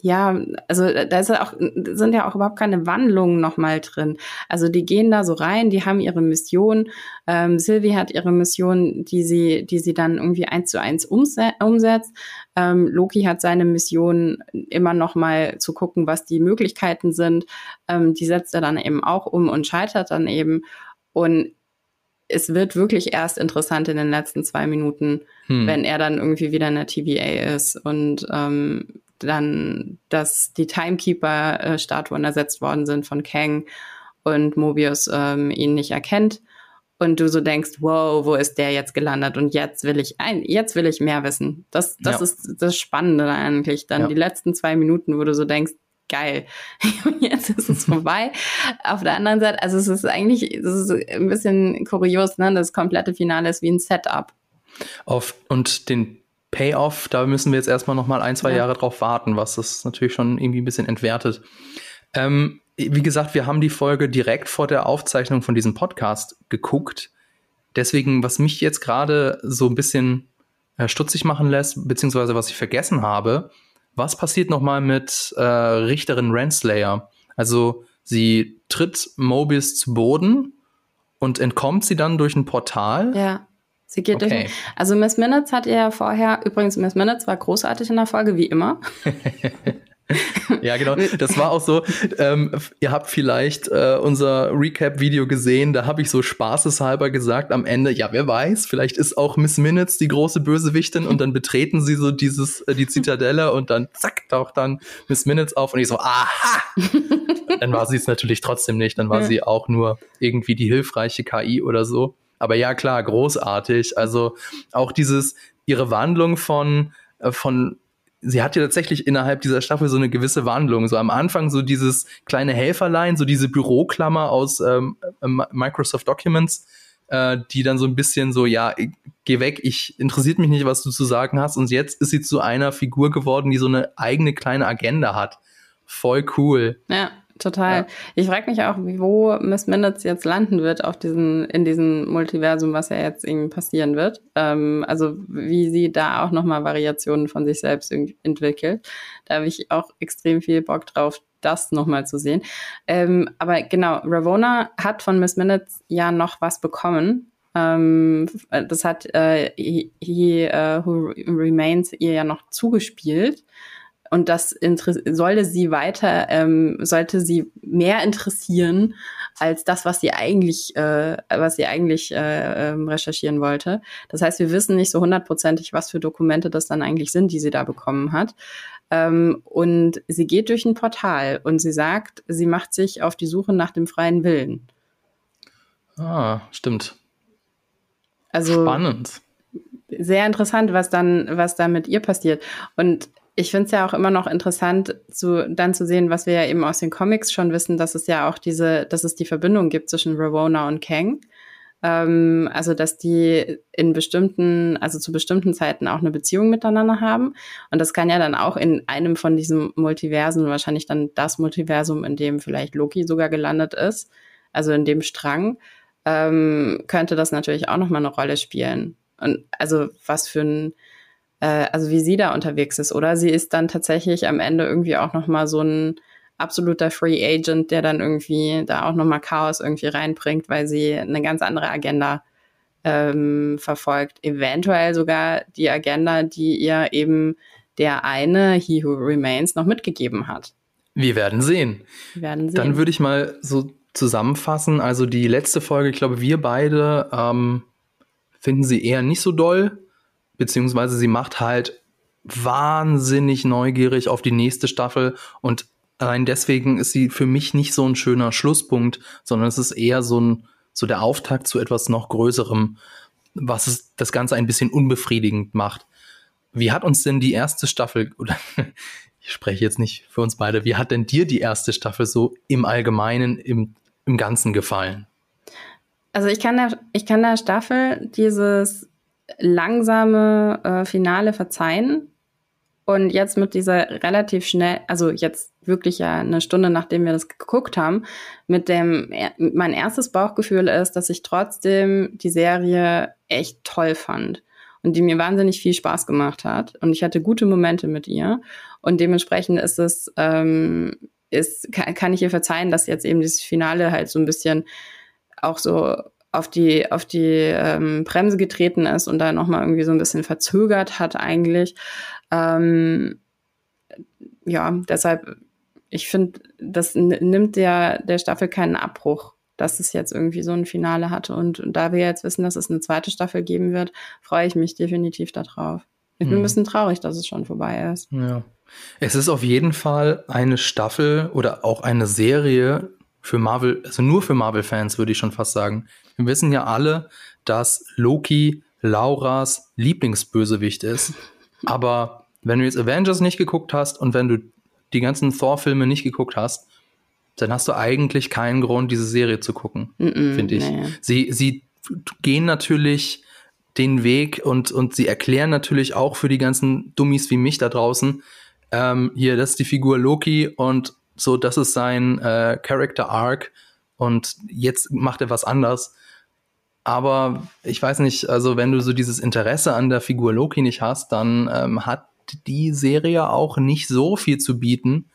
ja, also da ist auch, sind ja auch überhaupt keine Wandlungen nochmal drin. Also die gehen da so rein, die haben ihre Mission. Ähm, Sylvie hat ihre Mission, die sie, die sie dann irgendwie eins zu eins umsetzt. Ähm, Loki hat seine Mission, immer nochmal zu gucken, was die Möglichkeiten sind. Ähm, die setzt er dann eben auch um und scheitert dann eben. Und es wird wirklich erst interessant in den letzten zwei Minuten, hm. wenn er dann irgendwie wieder in der TVA ist und ähm, dann, dass die Timekeeper-Statuen ersetzt worden sind von Kang und Mobius ähm, ihn nicht erkennt und du so denkst, wow, wo ist der jetzt gelandet? Und jetzt will ich ein, jetzt will ich mehr wissen. Das, das ja. ist das Spannende eigentlich. Dann ja. die letzten zwei Minuten, wo du so denkst, geil, [laughs] jetzt ist es vorbei. Auf der anderen Seite, also es ist eigentlich, es ist ein bisschen kurios, ne? Das komplette Finale ist wie ein Setup. Auf, und den Payoff, da müssen wir jetzt erstmal noch mal ein, zwei ja. Jahre drauf warten, was das natürlich schon irgendwie ein bisschen entwertet. Ähm, wie gesagt, wir haben die Folge direkt vor der Aufzeichnung von diesem Podcast geguckt. Deswegen, was mich jetzt gerade so ein bisschen äh, stutzig machen lässt, beziehungsweise was ich vergessen habe, was passiert noch mal mit äh, Richterin Renslayer? Also sie tritt Mobius zu Boden und entkommt sie dann durch ein Portal. Ja. Sie geht okay. durch. Also Miss Minutes hat ihr ja vorher, übrigens Miss Minutes war großartig in der Folge, wie immer. [laughs] ja, genau. Das war auch so. Ähm, ihr habt vielleicht äh, unser Recap-Video gesehen. Da habe ich so spaßeshalber gesagt am Ende, ja, wer weiß, vielleicht ist auch Miss Minutes die große Bösewichtin und dann [laughs] betreten sie so dieses, äh, die Zitadelle und dann zack, taucht dann Miss Minutes auf und ich so, aha! [laughs] dann war sie es natürlich trotzdem nicht. Dann war ja. sie auch nur irgendwie die hilfreiche KI oder so. Aber ja, klar, großartig. Also auch dieses, ihre Wandlung von, äh, von sie hat ja tatsächlich innerhalb dieser Staffel so eine gewisse Wandlung. So am Anfang so dieses kleine Helferlein, so diese Büroklammer aus ähm, äh, Microsoft Documents, äh, die dann so ein bisschen so, ja, geh weg, ich interessiert mich nicht, was du zu sagen hast. Und jetzt ist sie zu einer Figur geworden, die so eine eigene kleine Agenda hat. Voll cool. Ja. Total. Ja. Ich frage mich auch, wo Miss Minutes jetzt landen wird auf diesen, in diesem Multiversum, was ja jetzt irgendwie passieren wird. Ähm, also wie sie da auch nochmal Variationen von sich selbst entwickelt. Da habe ich auch extrem viel Bock drauf, das nochmal zu sehen. Ähm, aber genau, Ravona hat von Miss Minutes ja noch was bekommen. Ähm, das hat äh, He, he uh, Who Remains ihr ja noch zugespielt. Und das sollte sie weiter, ähm, sollte sie mehr interessieren als das, was sie eigentlich, äh, was sie eigentlich äh, ähm, recherchieren wollte. Das heißt, wir wissen nicht so hundertprozentig, was für Dokumente das dann eigentlich sind, die sie da bekommen hat. Ähm, und sie geht durch ein Portal und sie sagt, sie macht sich auf die Suche nach dem freien Willen. Ah, stimmt. Also spannend. Sehr interessant, was dann, was da mit ihr passiert. Und ich finde es ja auch immer noch interessant, zu, dann zu sehen, was wir ja eben aus den Comics schon wissen, dass es ja auch diese, dass es die Verbindung gibt zwischen Ravona und Kang. Ähm, also, dass die in bestimmten, also zu bestimmten Zeiten auch eine Beziehung miteinander haben. Und das kann ja dann auch in einem von diesen Multiversen, wahrscheinlich dann das Multiversum, in dem vielleicht Loki sogar gelandet ist, also in dem Strang, ähm, könnte das natürlich auch nochmal eine Rolle spielen. Und also was für ein äh, also wie sie da unterwegs ist, oder? Sie ist dann tatsächlich am Ende irgendwie auch noch mal so ein absoluter Free Agent, der dann irgendwie da auch noch mal Chaos irgendwie reinbringt, weil sie eine ganz andere Agenda ähm, verfolgt. Eventuell sogar die Agenda, die ihr eben der eine He Who Remains noch mitgegeben hat. Wir werden sehen. Wir werden sehen. Dann würde ich mal so zusammenfassen. Also die letzte Folge, ich glaube, wir beide ähm, finden sie eher nicht so doll beziehungsweise sie macht halt wahnsinnig neugierig auf die nächste Staffel und allein deswegen ist sie für mich nicht so ein schöner Schlusspunkt, sondern es ist eher so ein so der Auftakt zu etwas noch Größerem, was es das Ganze ein bisschen unbefriedigend macht. Wie hat uns denn die erste Staffel, [laughs] oder ich spreche jetzt nicht für uns beide, wie hat denn dir die erste Staffel so im Allgemeinen, im, im Ganzen gefallen? Also ich kann der, ich kann der Staffel dieses langsame äh, Finale verzeihen. Und jetzt mit dieser relativ schnell, also jetzt wirklich ja eine Stunde nachdem wir das geguckt haben, mit dem, mein erstes Bauchgefühl ist, dass ich trotzdem die Serie echt toll fand und die mir wahnsinnig viel Spaß gemacht hat. Und ich hatte gute Momente mit ihr. Und dementsprechend ist es, ähm, ist, kann, ich ihr verzeihen, dass jetzt eben dieses Finale halt so ein bisschen auch so auf die auf die ähm, Bremse getreten ist und da noch mal irgendwie so ein bisschen verzögert hat eigentlich. Ähm, ja, deshalb ich finde, das nimmt der der Staffel keinen Abbruch, dass es jetzt irgendwie so ein Finale hatte und, und da wir jetzt wissen, dass es eine zweite Staffel geben wird, freue ich mich definitiv darauf. Ich bin hm. ein bisschen traurig, dass es schon vorbei ist. Ja. Es ist auf jeden Fall eine Staffel oder auch eine Serie für Marvel, also nur für Marvel-Fans würde ich schon fast sagen, wir wissen ja alle, dass Loki Lauras Lieblingsbösewicht ist. [laughs] Aber wenn du jetzt Avengers nicht geguckt hast und wenn du die ganzen Thor-Filme nicht geguckt hast, dann hast du eigentlich keinen Grund, diese Serie zu gucken, mm -mm, finde ich. Nee. Sie, sie gehen natürlich den Weg und, und sie erklären natürlich auch für die ganzen Dummies wie mich da draußen, ähm, hier, das ist die Figur Loki und so, das ist sein äh, Character Arc und jetzt macht er was anders. Aber ich weiß nicht, also wenn du so dieses Interesse an der Figur Loki nicht hast, dann ähm, hat die Serie auch nicht so viel zu bieten,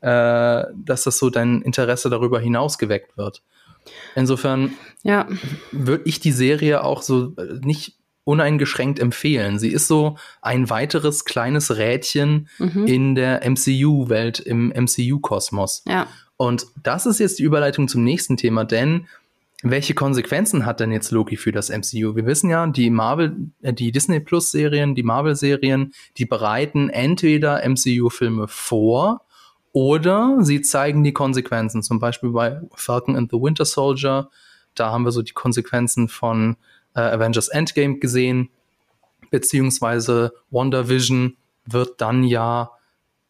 äh, dass das so dein Interesse darüber hinaus geweckt wird. Insofern ja. würde ich die Serie auch so äh, nicht uneingeschränkt empfehlen. Sie ist so ein weiteres kleines Rädchen mhm. in der MCU-Welt, im MCU-Kosmos. Ja. Und das ist jetzt die Überleitung zum nächsten Thema, denn welche Konsequenzen hat denn jetzt Loki für das MCU? Wir wissen ja, die Marvel, äh, die Disney Plus Serien, die Marvel Serien, die bereiten entweder MCU-Filme vor oder sie zeigen die Konsequenzen. Zum Beispiel bei Falcon and the Winter Soldier. Da haben wir so die Konsequenzen von äh, Avengers Endgame gesehen. Beziehungsweise WandaVision wird dann ja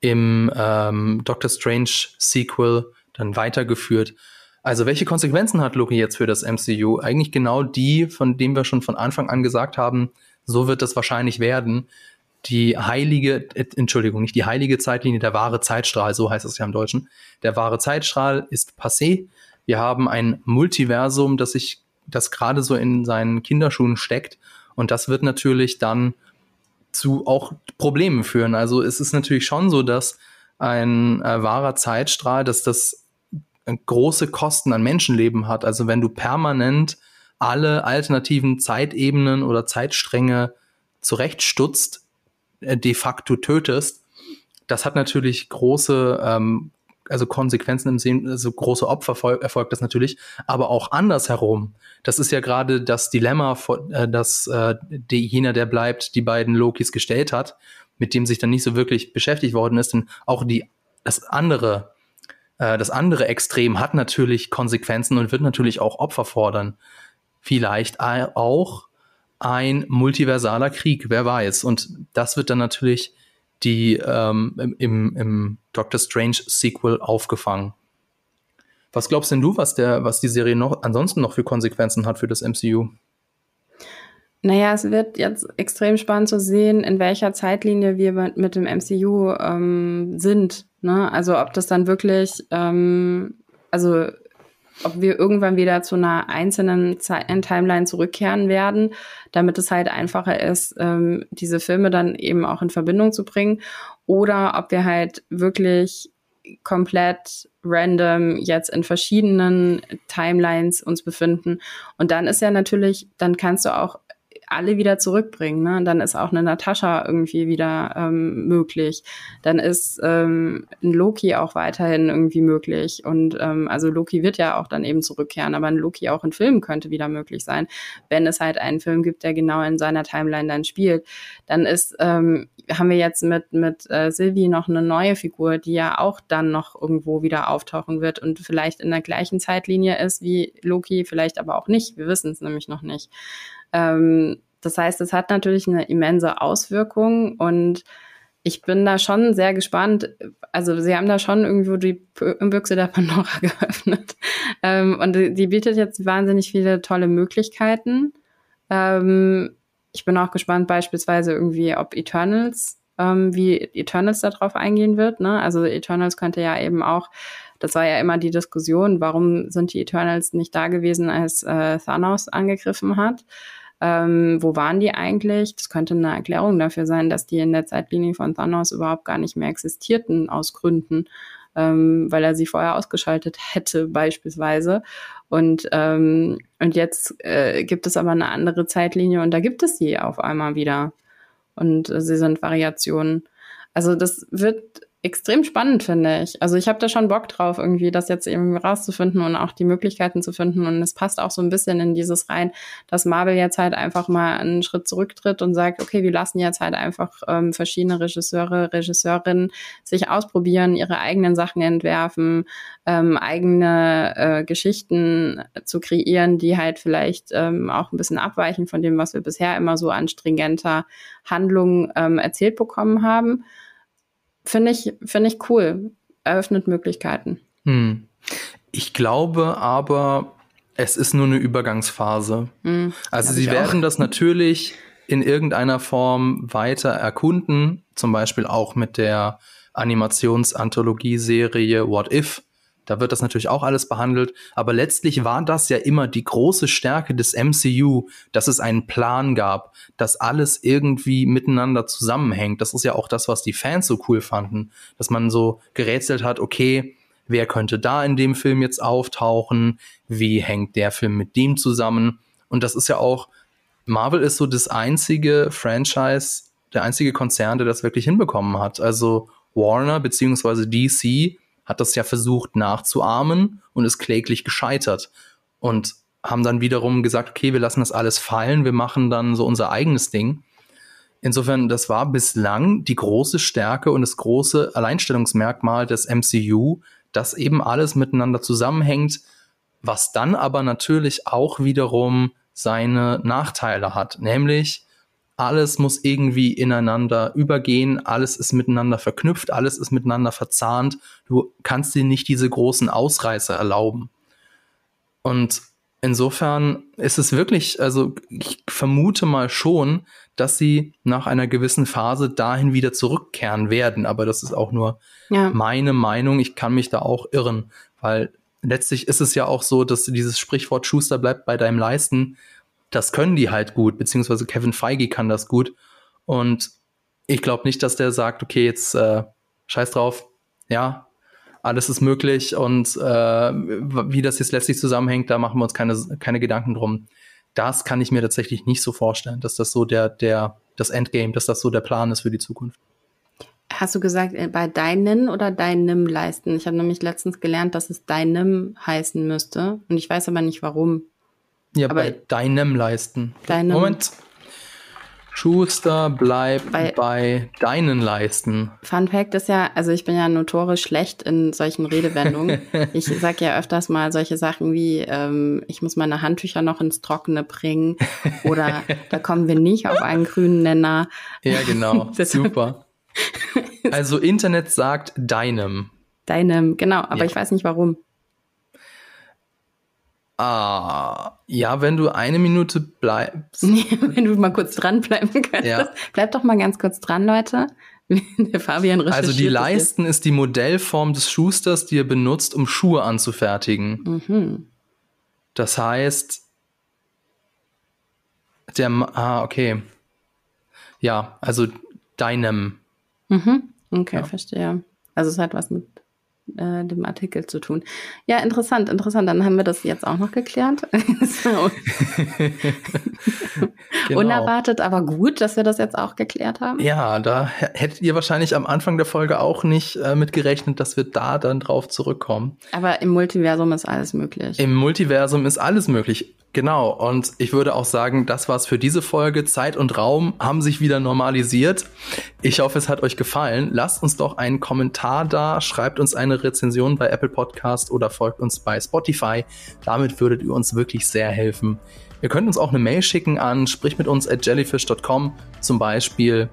im ähm, Doctor Strange Sequel dann weitergeführt. Also welche Konsequenzen hat Loki jetzt für das MCU? Eigentlich genau die, von denen wir schon von Anfang an gesagt haben, so wird das wahrscheinlich werden. Die heilige, äh, Entschuldigung, nicht die heilige Zeitlinie, der wahre Zeitstrahl, so heißt es ja im Deutschen. Der wahre Zeitstrahl ist passé. Wir haben ein Multiversum, das sich, das gerade so in seinen Kinderschuhen steckt. Und das wird natürlich dann zu auch Problemen führen. Also es ist natürlich schon so, dass ein äh, wahrer Zeitstrahl, dass das große Kosten an Menschenleben hat. Also wenn du permanent alle alternativen Zeitebenen oder Zeitstränge zurechtstutzt, äh, de facto tötest, das hat natürlich große ähm, also Konsequenzen im Sinne, also große Opfer erfolgt das natürlich, aber auch andersherum. Das ist ja gerade das Dilemma, äh, das äh, die, jener, der bleibt, die beiden Lokis gestellt hat, mit dem sich dann nicht so wirklich beschäftigt worden ist, denn auch die das andere äh, das andere Extrem hat natürlich Konsequenzen und wird natürlich auch Opfer fordern. Vielleicht auch ein multiversaler Krieg, wer weiß. Und das wird dann natürlich die ähm, im, im Doctor Strange Sequel aufgefangen. Was glaubst denn du, was der, was die Serie noch ansonsten noch für Konsequenzen hat für das MCU? Naja, es wird jetzt extrem spannend zu sehen, in welcher Zeitlinie wir mit dem MCU ähm, sind. Ne? Also ob das dann wirklich, ähm, also ob wir irgendwann wieder zu einer einzelnen Zeit Timeline zurückkehren werden, damit es halt einfacher ist, ähm, diese Filme dann eben auch in Verbindung zu bringen. Oder ob wir halt wirklich komplett random jetzt in verschiedenen Timelines uns befinden. Und dann ist ja natürlich, dann kannst du auch alle wieder zurückbringen. Ne? Dann ist auch eine Natascha irgendwie wieder ähm, möglich. Dann ist ähm, ein Loki auch weiterhin irgendwie möglich. Und ähm, also Loki wird ja auch dann eben zurückkehren, aber ein Loki auch in Filmen könnte wieder möglich sein, wenn es halt einen Film gibt, der genau in seiner Timeline dann spielt. Dann ist, ähm, haben wir jetzt mit, mit äh, Sylvie noch eine neue Figur, die ja auch dann noch irgendwo wieder auftauchen wird und vielleicht in der gleichen Zeitlinie ist wie Loki, vielleicht aber auch nicht. Wir wissen es nämlich noch nicht. Ähm, das heißt, es hat natürlich eine immense Auswirkung und ich bin da schon sehr gespannt. Also sie haben da schon irgendwo die Büchse der Pandora [laughs] geöffnet. Ähm, und die bietet jetzt wahnsinnig viele tolle Möglichkeiten. Ähm, ich bin auch gespannt beispielsweise irgendwie, ob Eternals, ähm, wie Eternals darauf eingehen wird. Ne? Also Eternals könnte ja eben auch, das war ja immer die Diskussion, warum sind die Eternals nicht da gewesen, als äh, Thanos angegriffen hat. Ähm, wo waren die eigentlich? Das könnte eine Erklärung dafür sein, dass die in der Zeitlinie von Thanos überhaupt gar nicht mehr existierten aus Gründen, ähm, weil er sie vorher ausgeschaltet [laughs] hätte beispielsweise. Und, ähm, und jetzt äh, gibt es aber eine andere Zeitlinie und da gibt es sie auf einmal wieder. Und äh, sie sind Variationen. Also das wird extrem spannend, finde ich. Also ich habe da schon Bock drauf, irgendwie das jetzt eben rauszufinden und auch die Möglichkeiten zu finden. Und es passt auch so ein bisschen in dieses rein, dass Marvel jetzt halt einfach mal einen Schritt zurücktritt und sagt, okay, wir lassen jetzt halt einfach ähm, verschiedene Regisseure, Regisseurinnen sich ausprobieren, ihre eigenen Sachen entwerfen, ähm, eigene äh, Geschichten zu kreieren, die halt vielleicht ähm, auch ein bisschen abweichen von dem, was wir bisher immer so an stringenter Handlung ähm, erzählt bekommen haben finde ich, finde ich cool. Eröffnet Möglichkeiten. Hm. Ich glaube aber, es ist nur eine Übergangsphase. Hm, also sie werden das natürlich in irgendeiner Form weiter erkunden, zum Beispiel auch mit der Animationsanthologie-Serie What If, da wird das natürlich auch alles behandelt. Aber letztlich war das ja immer die große Stärke des MCU, dass es einen Plan gab, dass alles irgendwie miteinander zusammenhängt. Das ist ja auch das, was die Fans so cool fanden, dass man so gerätselt hat, okay, wer könnte da in dem Film jetzt auftauchen? Wie hängt der Film mit dem zusammen? Und das ist ja auch, Marvel ist so das einzige Franchise, der einzige Konzern, der das wirklich hinbekommen hat. Also Warner beziehungsweise DC hat das ja versucht nachzuahmen und ist kläglich gescheitert. Und haben dann wiederum gesagt, okay, wir lassen das alles fallen, wir machen dann so unser eigenes Ding. Insofern, das war bislang die große Stärke und das große Alleinstellungsmerkmal des MCU, dass eben alles miteinander zusammenhängt, was dann aber natürlich auch wiederum seine Nachteile hat, nämlich alles muss irgendwie ineinander übergehen, alles ist miteinander verknüpft, alles ist miteinander verzahnt. Du kannst dir nicht diese großen Ausreißer erlauben. Und insofern ist es wirklich, also ich vermute mal schon, dass sie nach einer gewissen Phase dahin wieder zurückkehren werden. Aber das ist auch nur ja. meine Meinung. Ich kann mich da auch irren, weil letztlich ist es ja auch so, dass dieses Sprichwort Schuster bleibt bei deinem Leisten das können die halt gut, beziehungsweise Kevin Feige kann das gut. Und ich glaube nicht, dass der sagt, okay, jetzt äh, scheiß drauf, ja, alles ist möglich und äh, wie das jetzt letztlich zusammenhängt, da machen wir uns keine, keine Gedanken drum. Das kann ich mir tatsächlich nicht so vorstellen, dass das so der, der, das Endgame, dass das so der Plan ist für die Zukunft. Hast du gesagt, äh, bei deinen oder deinem leisten? Ich habe nämlich letztens gelernt, dass es deinem heißen müsste. Und ich weiß aber nicht warum. Ja, Aber bei deinem Leisten. Deinem Moment. Schuster, bleib bei, bei, deinen Leisten. Fun Fact ist ja, also ich bin ja notorisch schlecht in solchen Redewendungen. [laughs] ich sag ja öfters mal solche Sachen wie, ähm, ich muss meine Handtücher noch ins Trockene bringen oder da kommen wir nicht auf einen grünen Nenner. Ja, genau. [laughs] Super. Also Internet sagt deinem. Deinem, genau, aber ja. ich weiß nicht warum. Ah, ja, wenn du eine Minute bleibst. [laughs] wenn du mal kurz dranbleiben [laughs] könntest. Ja. Bleib doch mal ganz kurz dran, Leute. [laughs] Der Fabian Also die Leisten ist die Modellform des Schusters, die er benutzt, um Schuhe anzufertigen. Mhm. Das heißt, der, ah, okay. Ja, also deinem. Mhm. Okay, ja. verstehe. Also es hat was mit äh, dem Artikel zu tun. Ja, interessant, interessant. Dann haben wir das jetzt auch noch geklärt. [laughs] [laughs] genau. Unerwartet, aber gut, dass wir das jetzt auch geklärt haben. Ja, da hättet ihr wahrscheinlich am Anfang der Folge auch nicht äh, mit gerechnet, dass wir da dann drauf zurückkommen. Aber im Multiversum ist alles möglich. Im Multiversum ist alles möglich. Genau, und ich würde auch sagen, das war's für diese Folge. Zeit und Raum haben sich wieder normalisiert. Ich hoffe, es hat euch gefallen. Lasst uns doch einen Kommentar da, schreibt uns eine Rezension bei Apple Podcast oder folgt uns bei Spotify. Damit würdet ihr uns wirklich sehr helfen. Ihr könnt uns auch eine Mail schicken an sprich mit uns at jellyfish.com zum Beispiel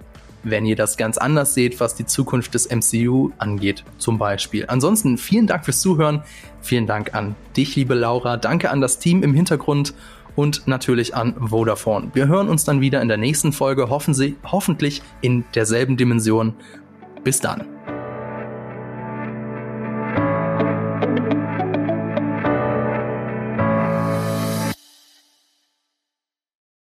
wenn ihr das ganz anders seht, was die Zukunft des MCU angeht, zum Beispiel. Ansonsten vielen Dank fürs Zuhören. Vielen Dank an dich, liebe Laura. Danke an das Team im Hintergrund und natürlich an Vodafone. Wir hören uns dann wieder in der nächsten Folge, hoffen Sie, hoffentlich in derselben Dimension. Bis dann.